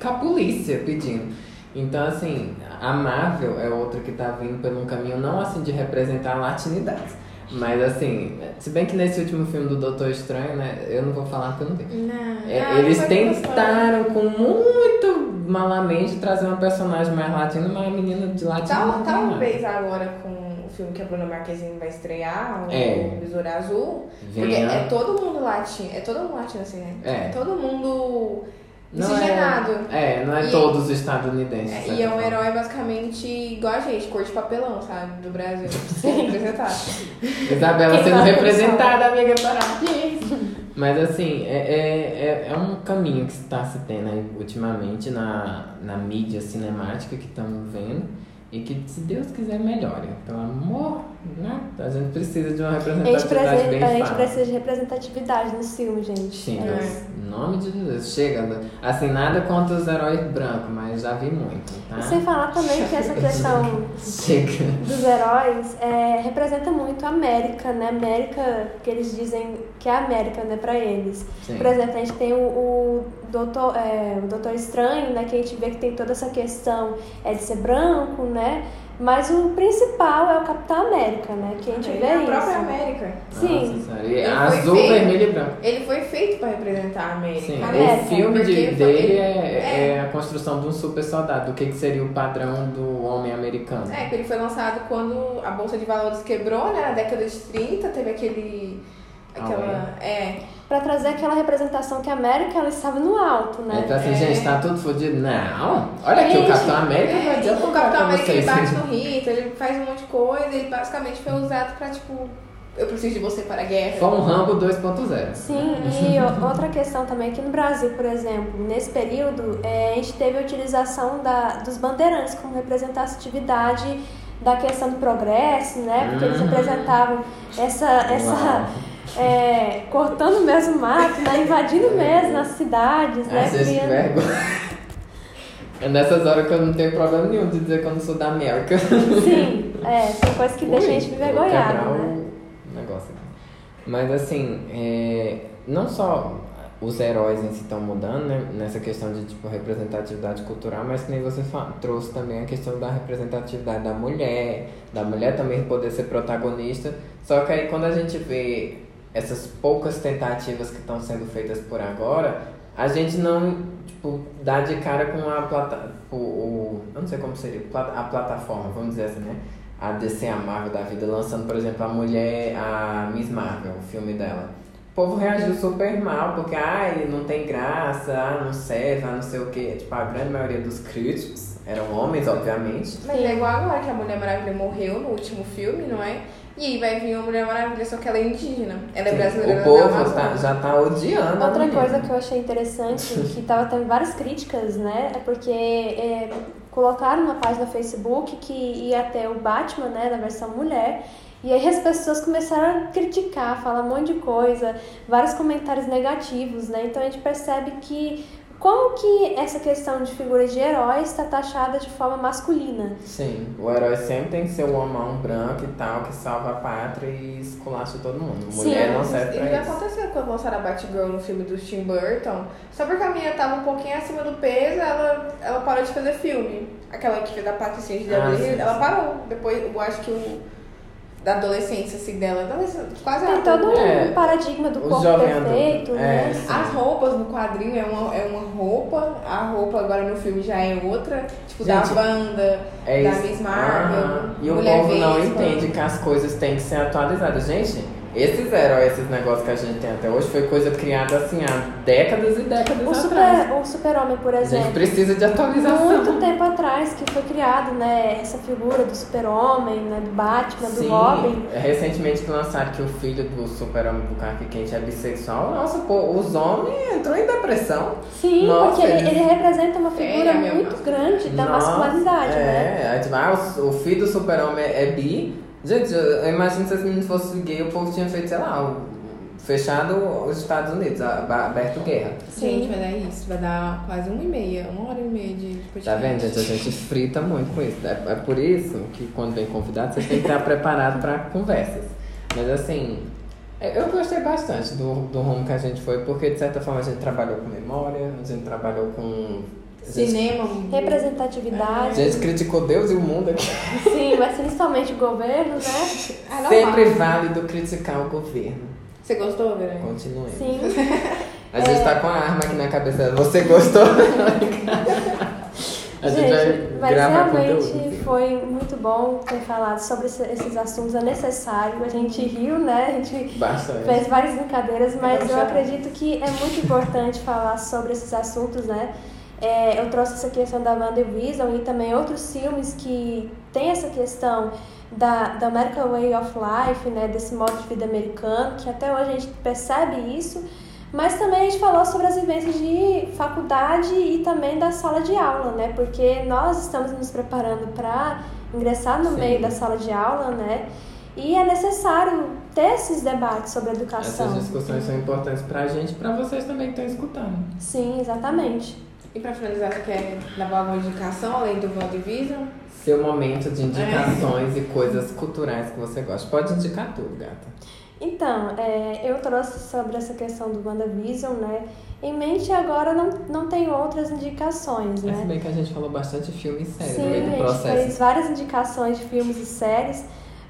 com, a polícia pedindo. Então, assim, a Marvel é outra que tá vindo por um caminho não assim de representar a latinidade. Mas assim, se bem que nesse último filme do Doutor Estranho, né? Eu não vou falar porque eu não vi. Não. É, Ah, eles tentaram com muito malamente trazer uma personagem mais latina, mas a menina de latino Tal, talvez agora com filme que a Bruna Marquezine vai estrear, o É. Besouro Azul. Porque Venha. é todo mundo latino. É todo mundo latino, assim, né? É. todo mundo Não miscigenado. É, não é E- todos estadunidenses. É, e é um herói basicamente igual a gente, cor de papelão, sabe? Do Brasil. Sem representar. Isabela sendo representada, amiga, parabéns! Mas assim, é, é, é, é um caminho que está se tendo aí ultimamente na, na mídia cinemática que estamos vendo. E que, se Deus quiser, melhore. Pelo amor, né? A gente precisa de uma A gente, representatividade bem a gente precisa de representatividade no filme, gente. Sim, É Deus. isso. Em nome de Jesus. Chega, né? assim, nada contra os heróis brancos, mas já vi muito, tá? Sem falar também que essa questão Chega. dos heróis é, representa muito a América, né? América, que eles dizem que é a América, né, pra eles. Sim. Por exemplo, a gente tem o, o, doutor, é, o Doutor Estranho, né, que a gente vê que tem toda essa questão é de ser branco, né? Mas o principal é o Capitão América, né? Que a gente Ele vê é a isso. própria América. Sim. Nossa. E Ele azul, feito- vermelho e branco. Ele foi feito pra representar a América. Sim, América, o filme de- porque dele é, é. é a construção de um super soldado, do que, que seria o padrão do homem americano. É, que ele foi lançado quando a Bolsa de Valores quebrou, né? Na década de 30, teve aquele. Aquela. É. Pra trazer aquela representação que a América ela estava no alto, né? Tá assim, É. gente, tá tudo fodido. Não, olha aqui, o Capitão América vai é adiantar o Capitão América ele bate no Hitler, ele faz um monte de coisa, ele basicamente foi usado pra, tipo, eu preciso de você para a guerra. Foi um Rambo 2.0. Sim, e outra questão também, aqui no Brasil, por exemplo, nesse período, é, a gente teve a utilização da, dos bandeirantes como representatividade da questão do progresso, né? Porque eles Uhum. representavam essa, essa Uau. É, cortando mesmo o mato, né? invadindo mesmo as cidades, né? Gente, que Criando-. É nessas horas que eu não tenho problema nenhum de dizer que eu não sou da América. Sim, é, tem coisa que deixa a gente quebrar né? o negócio. Mas assim, é, não só os heróis em si estão mudando, né, nessa questão de tipo representatividade cultural, mas que nem você trouxe também a questão da representatividade da mulher, da mulher também poder ser protagonista. Só que aí quando a gente vê essas poucas tentativas que estão sendo feitas por agora, a gente não tipo dá de cara com a plata, o, o eu não sei como seria a plataforma, vamos dizer assim, né? A DC, a Marvel da vida, lançando, por exemplo, a mulher, a Miss Marvel, o filme dela. O povo reagiu super mal, porque, ai, não tem graça, ah, não serve, ah, não sei o quê. Tipo, a grande maioria dos críticos eram homens, obviamente. Mas é igual agora que a Mulher Maravilha morreu no último filme, não é? E aí vai vir uma Mulher Maravilha, só que ela é indígena. Ela é Sim, brasileira. o da povo tá- já tá odiando a Outra coisa que eu achei interessante, que tava tendo várias críticas, né? É porque é, colocaram na página do Facebook que ia ter o Batman, né, na versão mulher. E aí as pessoas começaram a criticar, falar um monte de coisa, vários comentários negativos, né? Então a gente percebe que como que essa questão de figuras de heróis está taxada de forma masculina. Sim, o herói sempre tem que ser o homão branco e tal, que salva a pátria e esculacha todo mundo. Sim, Mulher não serve Isso pra já isso. aconteceu quando lançaram a Batgirl no filme do Tim Burton. Só porque a menina tava um pouquinho acima do peso, ela, ela parou de fazer filme. Aquela que fez a Patricinha de Ah, sim, Hills, ela sim. parou. Depois, eu acho que o... Da adolescência, assim, dela. adolescência, Quase Tem todo um É, paradigma do o corpo perfeito, né? É, sim. As roupas no quadrinho é uma, é uma roupa, a roupa agora no filme já é outra, tipo da Gente, banda, É da. Miss Marvel, Ah, e o Mulher povo não entende que as coisas têm que ser atualizadas. Gente, esses heróis, esses negócios que a gente tem até hoje, foi coisa criada assim há décadas e décadas O atrás. super, o super-homem, por A gente exemplo. precisa de atualização. muito tempo atrás que foi criado, né, essa figura do super-homem, né, do Batman, do Sim, Robin. recentemente lançaram que o filho do super-homem do Clark Kent é bissexual. Nossa, pô, os homens entrou em depressão. Sim, Nossa, porque ele, ele representa uma figura É, muito grande da Nossa, masculinidade, né? É, aí, tipo, ah, o, filho do super-homem é, é bi. Gente, eu, imagino se esse menino fosse gay, o povo tinha feito, sei lá, fechado os Estados Unidos, aberto guerra. Gente, vai dar isso, vai dar quase uma e meia, uma hora e meia de podcast. Tá vendo, gente? A gente frita muito com isso. É, é por isso que quando vem convidado, você tem que estar preparado para conversas. Mas assim, é, eu gostei bastante do, do rumo que a gente foi, porque de certa forma a gente trabalhou com memória, a gente trabalhou com. A Cinema. a Representatividade. gente criticou Deus e o mundo aqui. Sim, mas principalmente o governo, né? Sempre válido criticar o governo. Você gostou, Verônica? Continue. Sim. A gente tá com a arma aqui na cabeça dela. Você gostou? a gente, Gente, vai mas realmente conteúdo. foi muito bom ter falado sobre esse- esses assuntos, é necessário. A gente riu, né? A gente Bastante. fez várias brincadeiras, mas eu acredito que é muito importante falar sobre esses assuntos, né? É, eu trouxe essa questão da WandaVision e também outros filmes que tem essa questão da, da American Way of Life, né? Desse modo de vida americano, que até hoje a gente percebe isso. Mas também a gente falou sobre as vivências de faculdade e também da sala de aula, né? Porque nós estamos nos preparando para ingressar no Sim. meio da sala de aula, né? E é necessário ter esses debates sobre a educação. Essas discussões são importantes pra gente e pra vocês também que estão escutando. Sim, exatamente. E pra finalizar, você quer dar alguma indicação além do WandaVision? Seu momento de indicações e coisas culturais que você gosta. Pode indicar tudo, gata. Então, é, eu trouxe sobre essa questão do WandaVision, né? Em mente agora não, não tenho outras indicações, Mas se né? bem que a gente falou bastante filme e série Sim, no meio a do gente processo. fez várias indicações de filmes e séries,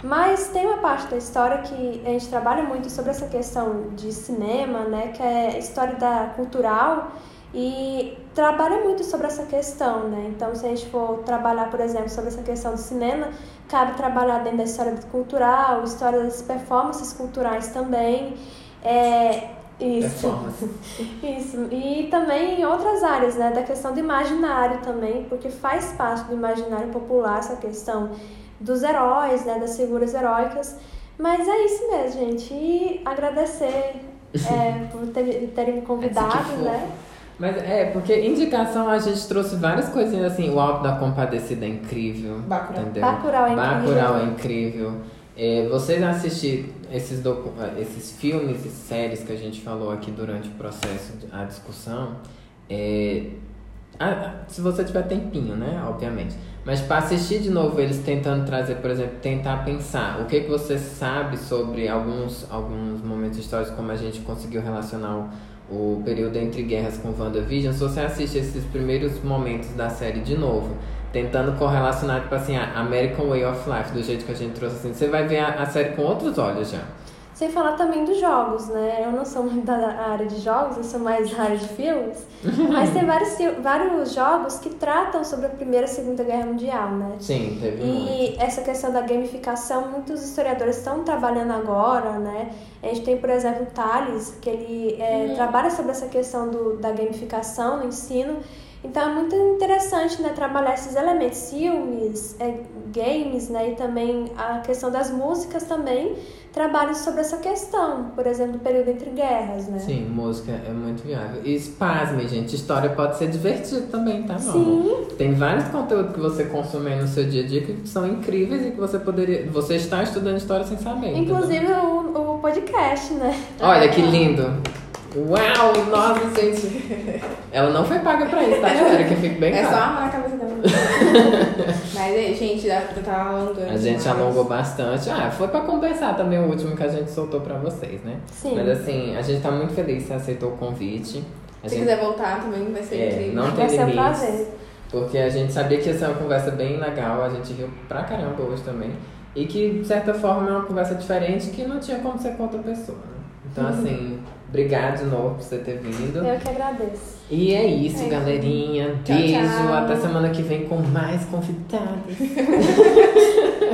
mas tem uma parte da história que a gente trabalha muito sobre essa questão de cinema, né? Que é a história da cultural e trabalha muito sobre essa questão, né? Então, se a gente for trabalhar, por exemplo, sobre essa questão do cinema, cabe trabalhar dentro da história cultural, história das performances culturais também. É, isso. Performance. Isso. E também em outras áreas, né? Da questão do imaginário também, porque faz parte do imaginário popular essa questão dos heróis, né? Das figuras heróicas. Mas é isso mesmo, gente. E agradecer é, por ter- terem me convidado, Essa que né? Mas é, porque indicação a gente trouxe várias coisinhas assim. O Alto da Compadecida é incrível. Bacurau. Entendeu? Bacurau é incrível. Bacurau é incrível. É, vocês assistir esses, esses filmes e séries que a gente falou aqui durante o processo, de- a discussão, é, se você tiver tempinho, né? Obviamente. Mas para assistir de novo eles tentando trazer, por exemplo, tentar pensar o que, que você sabe sobre alguns, alguns momentos históricos, como a gente conseguiu relacionar o, o período entre guerras com WandaVision, se você assiste esses primeiros momentos da série de novo, tentando correlacionar, tipo assim, a American Way of Life, do jeito que a gente trouxe assim, você vai ver a, a série com outros olhos já. Sem falar também dos jogos, né? Eu não sou muito da área de jogos, eu sou mais da área de filmes. mas tem vários, vários jogos que tratam sobre a Primeira e Segunda Guerra Mundial, né? Sim, teve muito. E essa questão da gamificação, muitos historiadores estão trabalhando agora, né? A gente tem, por exemplo, o Thales, que ele é, trabalha sobre essa questão do, da gamificação no ensino. Então é muito interessante né, trabalhar esses elementos, filmes, é, games, né? E também a questão das músicas também trabalham sobre essa questão, por exemplo, do período entre guerras, né? Sim, música é muito viável. E pasme, gente, história pode ser divertido também, tá, meu Sim. Tem vários conteúdos que você consome no seu dia a dia que são incríveis e que você poderia. Você está estudando história sem saber. entendeu? Inclusive o, o podcast, né? Olha que lindo! Uau! Nossa, gente! Ela não foi paga pra isso, tá, galera? Que fique bem É só amar a cabeça dela. Mas aí, gente, já já tava alongando. A gente demais. alongou bastante. Ah, foi pra compensar também o último que a gente soltou pra vocês, né? Sim. Mas assim, a gente tá muito feliz que você aceitou o convite. A Se gente- quiser voltar também vai ser É, incrível. não tem Vai ser um limites. prazer. Porque a gente sabia que ia ser uma conversa bem legal, a gente riu pra caramba hoje também. E que, de certa forma, é uma conversa diferente que não tinha como ser com outra pessoa. né? Então, Uhum. assim, obrigado de novo por você ter vindo. Eu que agradeço. E é isso, É isso. galerinha. Tchau, Beijo. tchau. Até semana que vem com mais convidados.